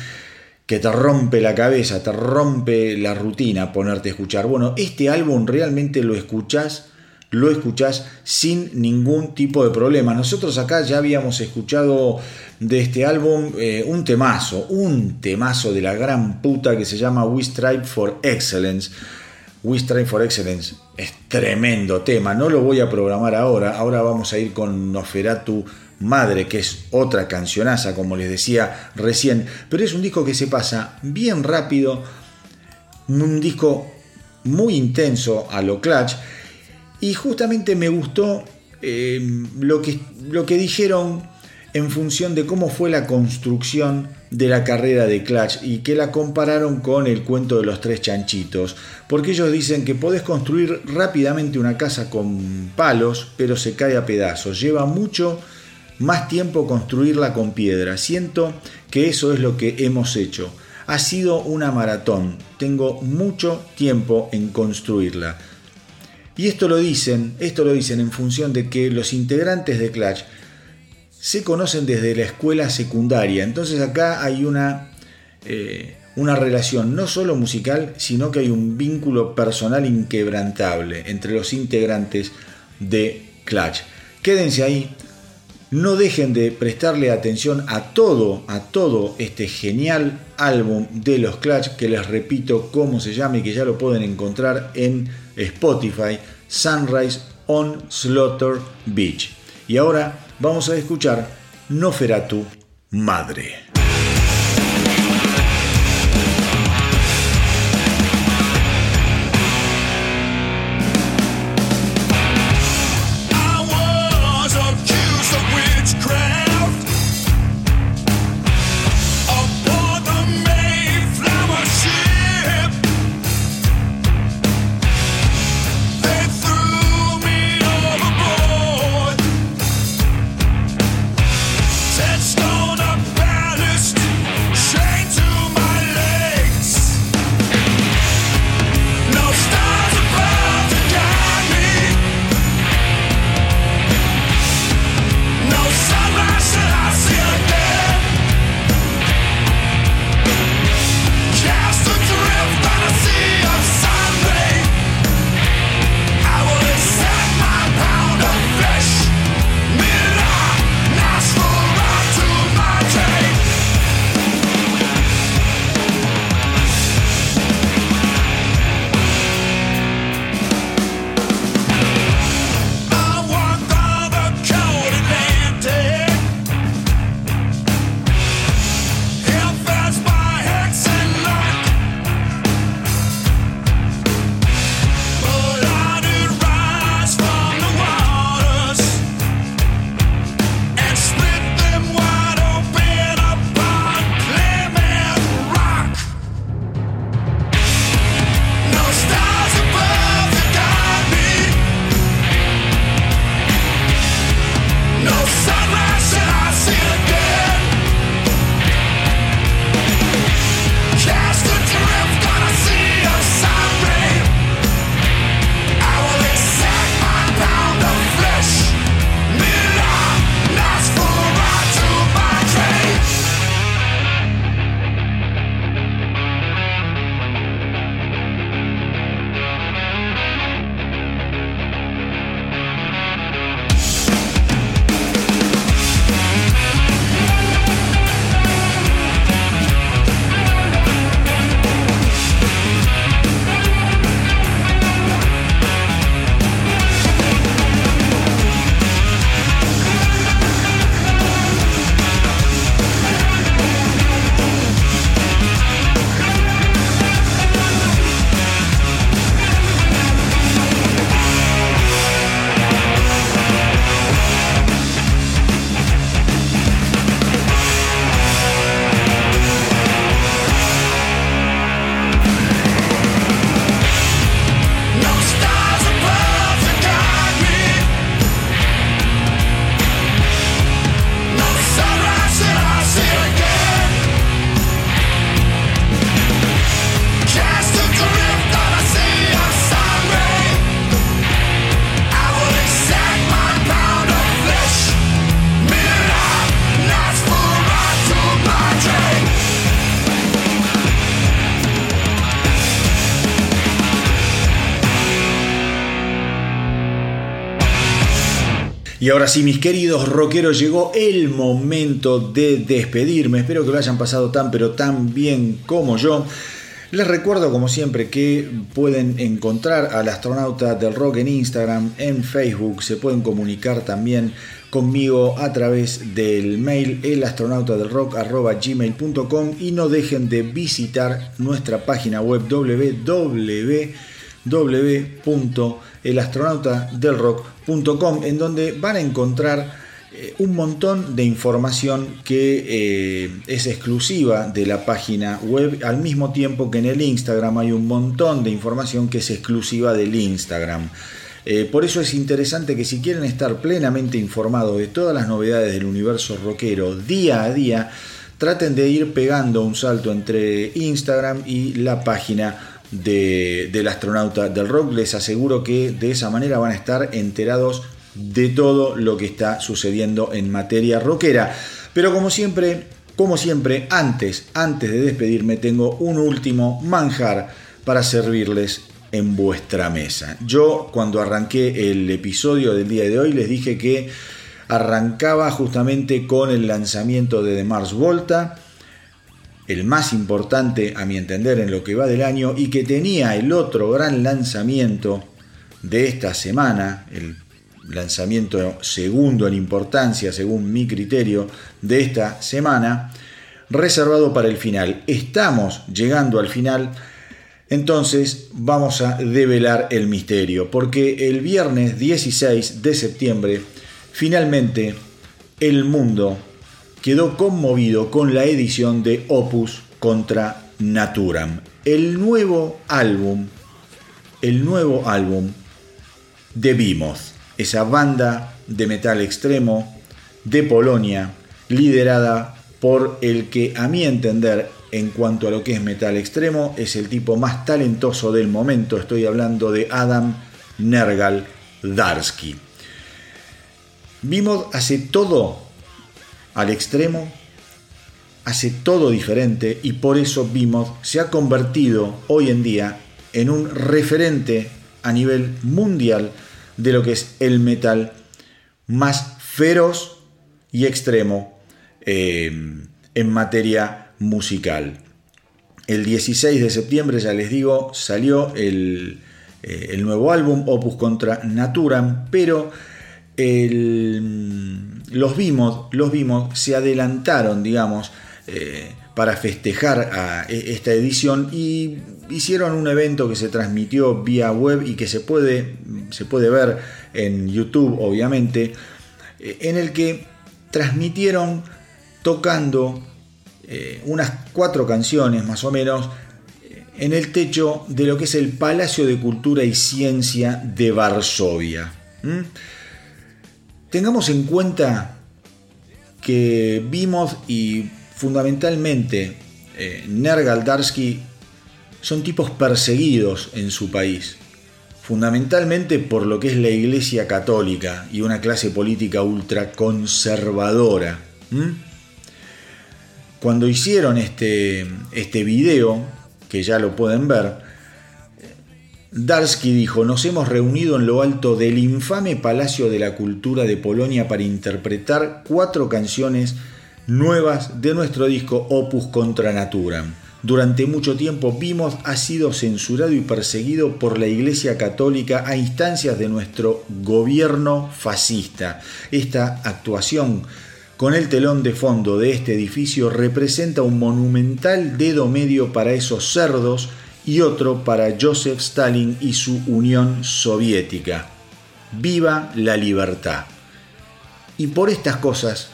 que te rompe la cabeza, te rompe la rutina ponerte a escuchar. Bueno, este álbum realmente lo escuchas lo escuchás sin ningún tipo de problema. Nosotros acá ya habíamos escuchado de este álbum eh, un temazo, un temazo de la gran puta que se llama We Strive for Excellence. We Strive for Excellence. Es tremendo tema, no lo voy a programar ahora, ahora vamos a ir con Noferatu Madre, que es otra cancionaza, como les decía recién, pero es un disco que se pasa bien rápido, un disco muy intenso a lo clutch. Y justamente me gustó eh, lo, que, lo que dijeron en función de cómo fue la construcción de la carrera de Clutch y que la compararon con el cuento de los tres chanchitos, porque ellos dicen que podés construir rápidamente una casa con palos, pero se cae a pedazos, lleva mucho más tiempo construirla con piedra. Siento que eso es lo que hemos hecho. Ha sido una maratón, tengo mucho tiempo en construirla. Y esto lo dicen, esto lo dicen en función de que los integrantes de Clash se conocen desde la escuela secundaria. Entonces acá hay una, eh, una relación no solo musical, sino que hay un vínculo personal inquebrantable entre los integrantes de Clash. Quédense ahí, no dejen de prestarle atención a todo, a todo este genial álbum de los Clash, que les repito cómo se llama y que ya lo pueden encontrar en Spotify, Sunrise on Slaughter Beach. Y ahora vamos a escuchar Noferatu Madre. Y ahora sí, mis queridos rockeros, llegó el momento de despedirme. Espero que lo hayan pasado tan pero tan bien como yo. Les recuerdo, como siempre, que pueden encontrar al astronauta del rock en Instagram, en Facebook. Se pueden comunicar también conmigo a través del mail elastronautadelrock.gmail.com y no dejen de visitar nuestra página web www.elastronautadelrock.com en donde van a encontrar eh, un montón de información que eh, es exclusiva de la página web, al mismo tiempo que en el Instagram hay un montón de información que es exclusiva del Instagram. Eh, por eso es interesante que si quieren estar plenamente informados de todas las novedades del universo rockero día a día, traten de ir pegando un salto entre Instagram y la página del astronauta del rock. Les aseguro que de esa manera van a estar enterados de todo lo que está sucediendo en materia rockera. Pero como siempre, como siempre, antes, antes de despedirme, tengo un último manjar para servirles en vuestra mesa. Yo cuando arranqué el episodio del día de hoy les dije que arrancaba justamente con el lanzamiento de The Mars Volta, el más importante a mi entender en lo que va del año y que tenía el otro gran lanzamiento de esta semana, el lanzamiento segundo en importancia según mi criterio de esta semana, reservado para el final. Estamos llegando al final entonces vamos a develar el misterio, porque el viernes 16 de septiembre, finalmente el mundo quedó conmovido con la edición de Opus contra Naturam, el nuevo álbum, el nuevo álbum de Behemoth, esa banda de metal extremo de Polonia, liderada por el que a mi entender en cuanto a lo que es metal extremo, es el tipo más talentoso del momento. Estoy hablando de Adam Nergal Darsky. Vimos hace todo al extremo, hace todo diferente y por eso Vimos se ha convertido hoy en día en un referente a nivel mundial de lo que es el metal más feroz y extremo eh, en materia musical. El 16 de septiembre, ya les digo, salió el, eh, nuevo álbum Opus contra Naturam, pero los vimos, los vimos, se adelantaron, digamos, eh, para festejar a e, esta edición y hicieron un evento que se transmitió vía web y que se puede, se puede ver en YouTube, obviamente, eh, en el que transmitieron tocando eh, unas cuatro canciones más o menos en el techo de lo que es el Palacio de Cultura y Ciencia de Varsovia. Tengamos en cuenta que vimos y fundamentalmente eh, Nergaldarsky son tipos perseguidos en su país, fundamentalmente por lo que es la Iglesia Católica y una clase política ultraconservadora. Cuando hicieron este, este video, que ya lo pueden ver, Darsky dijo, nos hemos reunido en lo alto del infame Palacio de la Cultura de Polonia para interpretar cuatro canciones nuevas de nuestro disco Opus contra Natura. Durante mucho tiempo Vimos ha sido censurado y perseguido por la Iglesia Católica a instancias de nuestro gobierno fascista. Esta actuación con el telón de fondo de este edificio representa un monumental dedo medio para esos cerdos y otro para Joseph Stalin y su Unión Soviética. Viva la libertad. Y por estas cosas,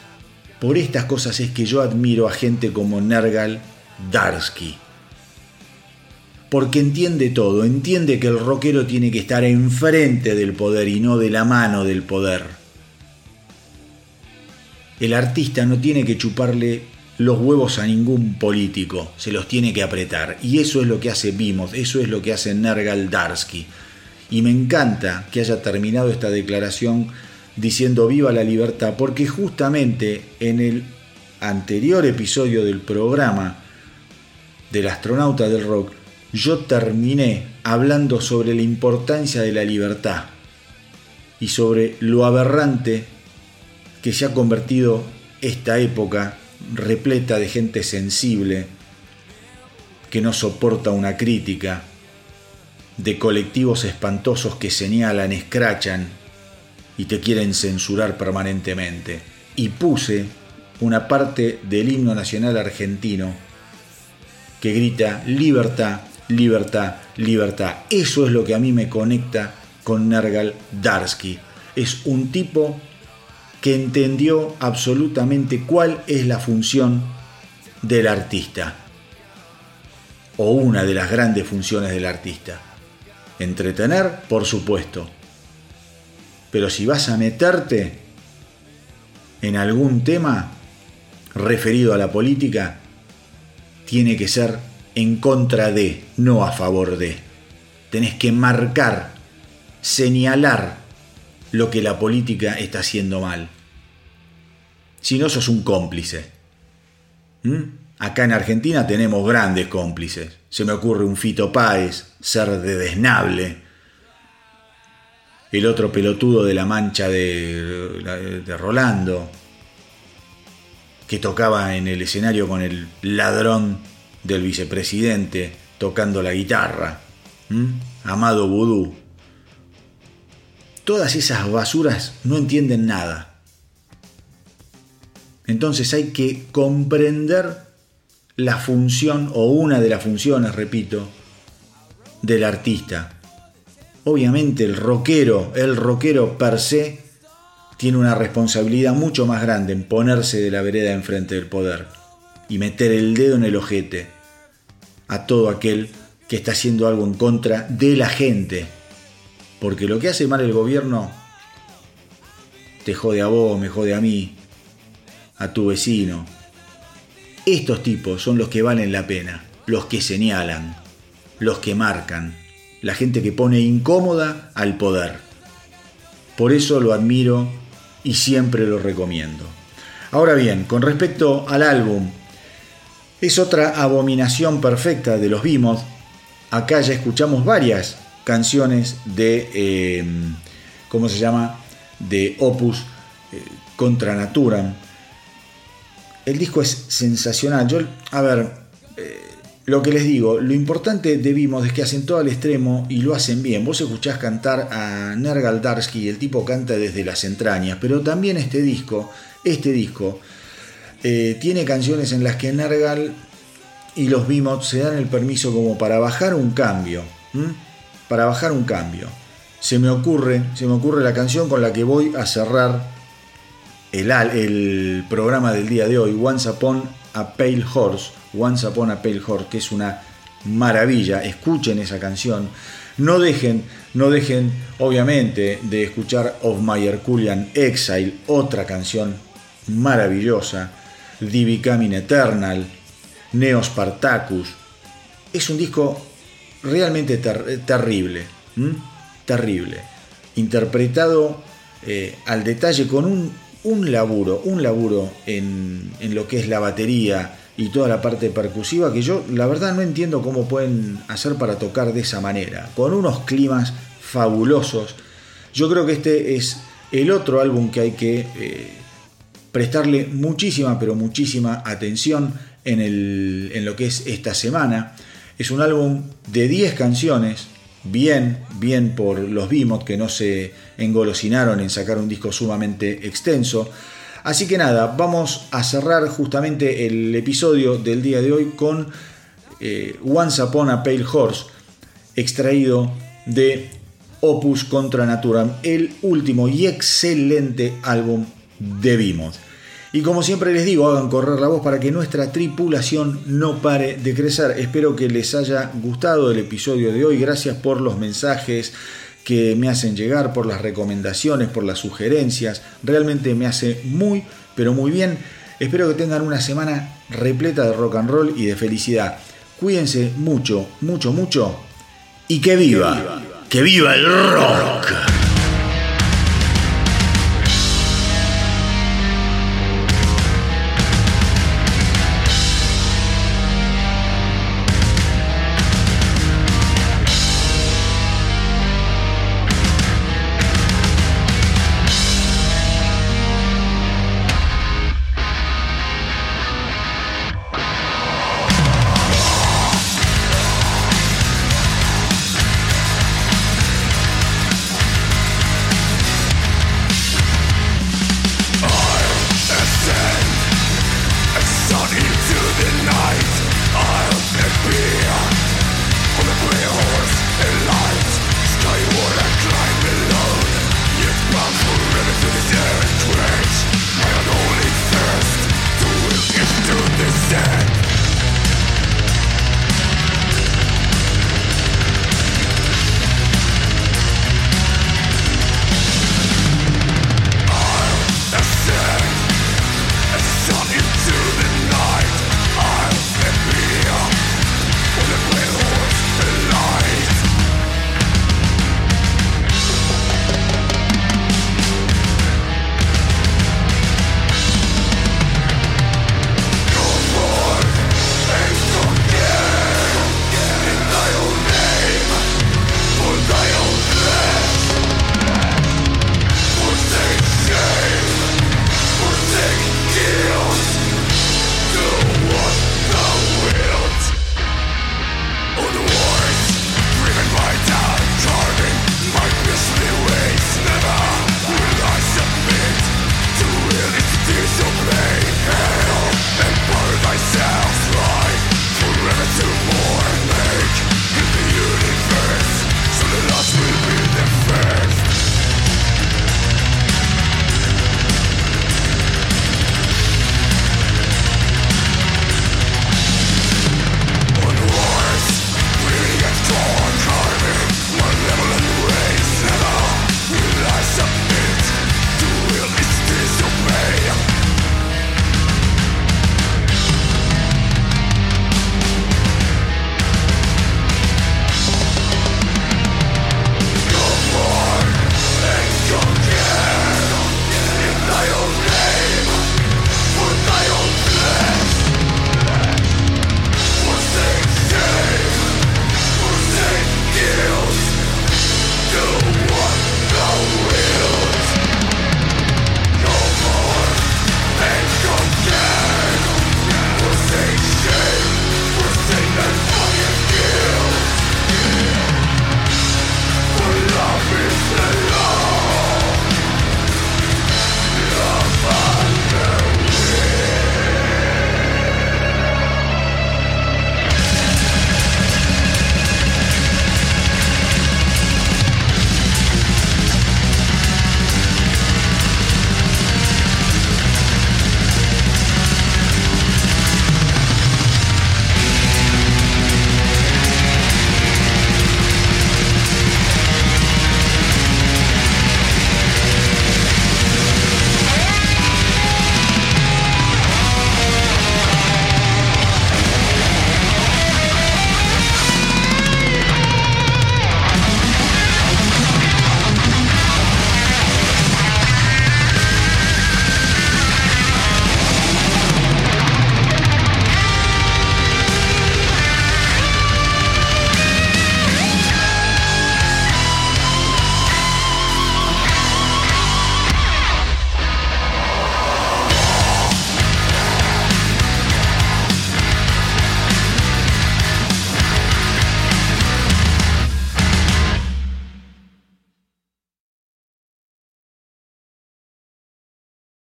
por estas cosas es que yo admiro a gente como Nergal Darsky. Porque entiende todo, entiende que el rockero tiene que estar enfrente del poder y no de la mano del poder el artista no tiene que chuparle los huevos a ningún político, se los tiene que apretar. Y eso es lo que hace Bimos, eso es lo que hace Nergal Darsky. Y me encanta que haya terminado esta declaración diciendo viva la libertad, porque justamente en el anterior episodio del programa del astronauta del rock, yo terminé hablando sobre la importancia de la libertad y sobre lo aberrante que se ha convertido esta época repleta de gente sensible que no soporta una crítica, de colectivos espantosos que señalan, escrachan y te quieren censurar permanentemente. Y puse una parte del himno nacional argentino que grita libertad, libertad, libertad. Eso es lo que a mí me conecta con Nergal Darsky. Es un tipo que entendió absolutamente cuál es la función del artista, o una de las grandes funciones del artista. Entretener, por supuesto, pero si vas a meterte en algún tema referido a la política, tiene que ser en contra de, no a favor de. Tenés que marcar, señalar lo que la política está haciendo mal. Si no, sos un cómplice. ¿Mm? Acá en Argentina tenemos grandes cómplices. Se me ocurre un Fito Páez, ser de desnable. El otro pelotudo de la mancha de, de Rolando, que tocaba en el escenario con el ladrón del vicepresidente tocando la guitarra. ¿Mm? Amado Vudú. Todas esas basuras no entienden nada. Entonces hay que comprender la función o una de las funciones, repito, del artista. Obviamente el rockero, el rockero per se, tiene una responsabilidad mucho más grande en ponerse de la vereda enfrente del poder y meter el dedo en el ojete a todo aquel que está haciendo algo en contra de la gente. Porque lo que hace mal el gobierno te jode a vos, me jode a mí, a tu vecino. Estos tipos son los que valen la pena, los que señalan, los que marcan, la gente que pone incómoda al poder. Por eso lo admiro y siempre lo recomiendo. Ahora bien, con respecto al álbum, es otra abominación perfecta de los Vimos. Acá ya escuchamos varias canciones de, eh, ¿cómo se llama? De Opus eh, Contra Naturam el disco es sensacional. Yo, a ver, eh, lo que les digo, lo importante de Vimos es que hacen todo al extremo y lo hacen bien. Vos escuchás cantar a Nergal Darsky el tipo canta desde las entrañas, pero también este disco, este disco, tiene canciones en las que Nergal y los Vimos se dan el permiso como para bajar un cambio. Para bajar un cambio. Se me ocurre, se me ocurre la canción con la que voy a cerrar el, programa del día de hoy, Once Upon a Pale Horse, Once Upon a Pale Horse, que es una maravilla, escuchen esa canción. No dejen, no dejen, obviamente, de escuchar Of My Herculean Exile, otra canción maravillosa, The Becoming Eternal, Neo Spartacus. Es un disco realmente terrible, terrible, interpretado eh, al detalle con un un laburo, un laburo en, lo que es la batería y toda la parte percusiva que yo la verdad no entiendo cómo pueden hacer para tocar de esa manera, con unos climas fabulosos. Yo creo que este es el otro álbum que hay que eh, prestarle muchísima, pero muchísima atención en, el, en lo que es esta semana. Es un álbum de 10 canciones, bien, bien por los Bimot que no se engolosinaron en sacar un disco sumamente extenso. Así que nada, vamos a cerrar justamente el episodio del día de hoy con eh, Once Upon a Pale Horse, extraído de Opus Contra Naturam, el último y excelente álbum de Bimot. Y como siempre les digo, hagan correr la voz para que nuestra tripulación no pare de crecer. Espero que les haya gustado el episodio de hoy. Gracias por los mensajes que me hacen llegar, por las recomendaciones, por las sugerencias. Realmente me hace muy, pero muy bien. Espero que tengan una semana repleta de rock and roll y de felicidad. Cuídense mucho, mucho, mucho. Y que viva, que viva, que viva el rock.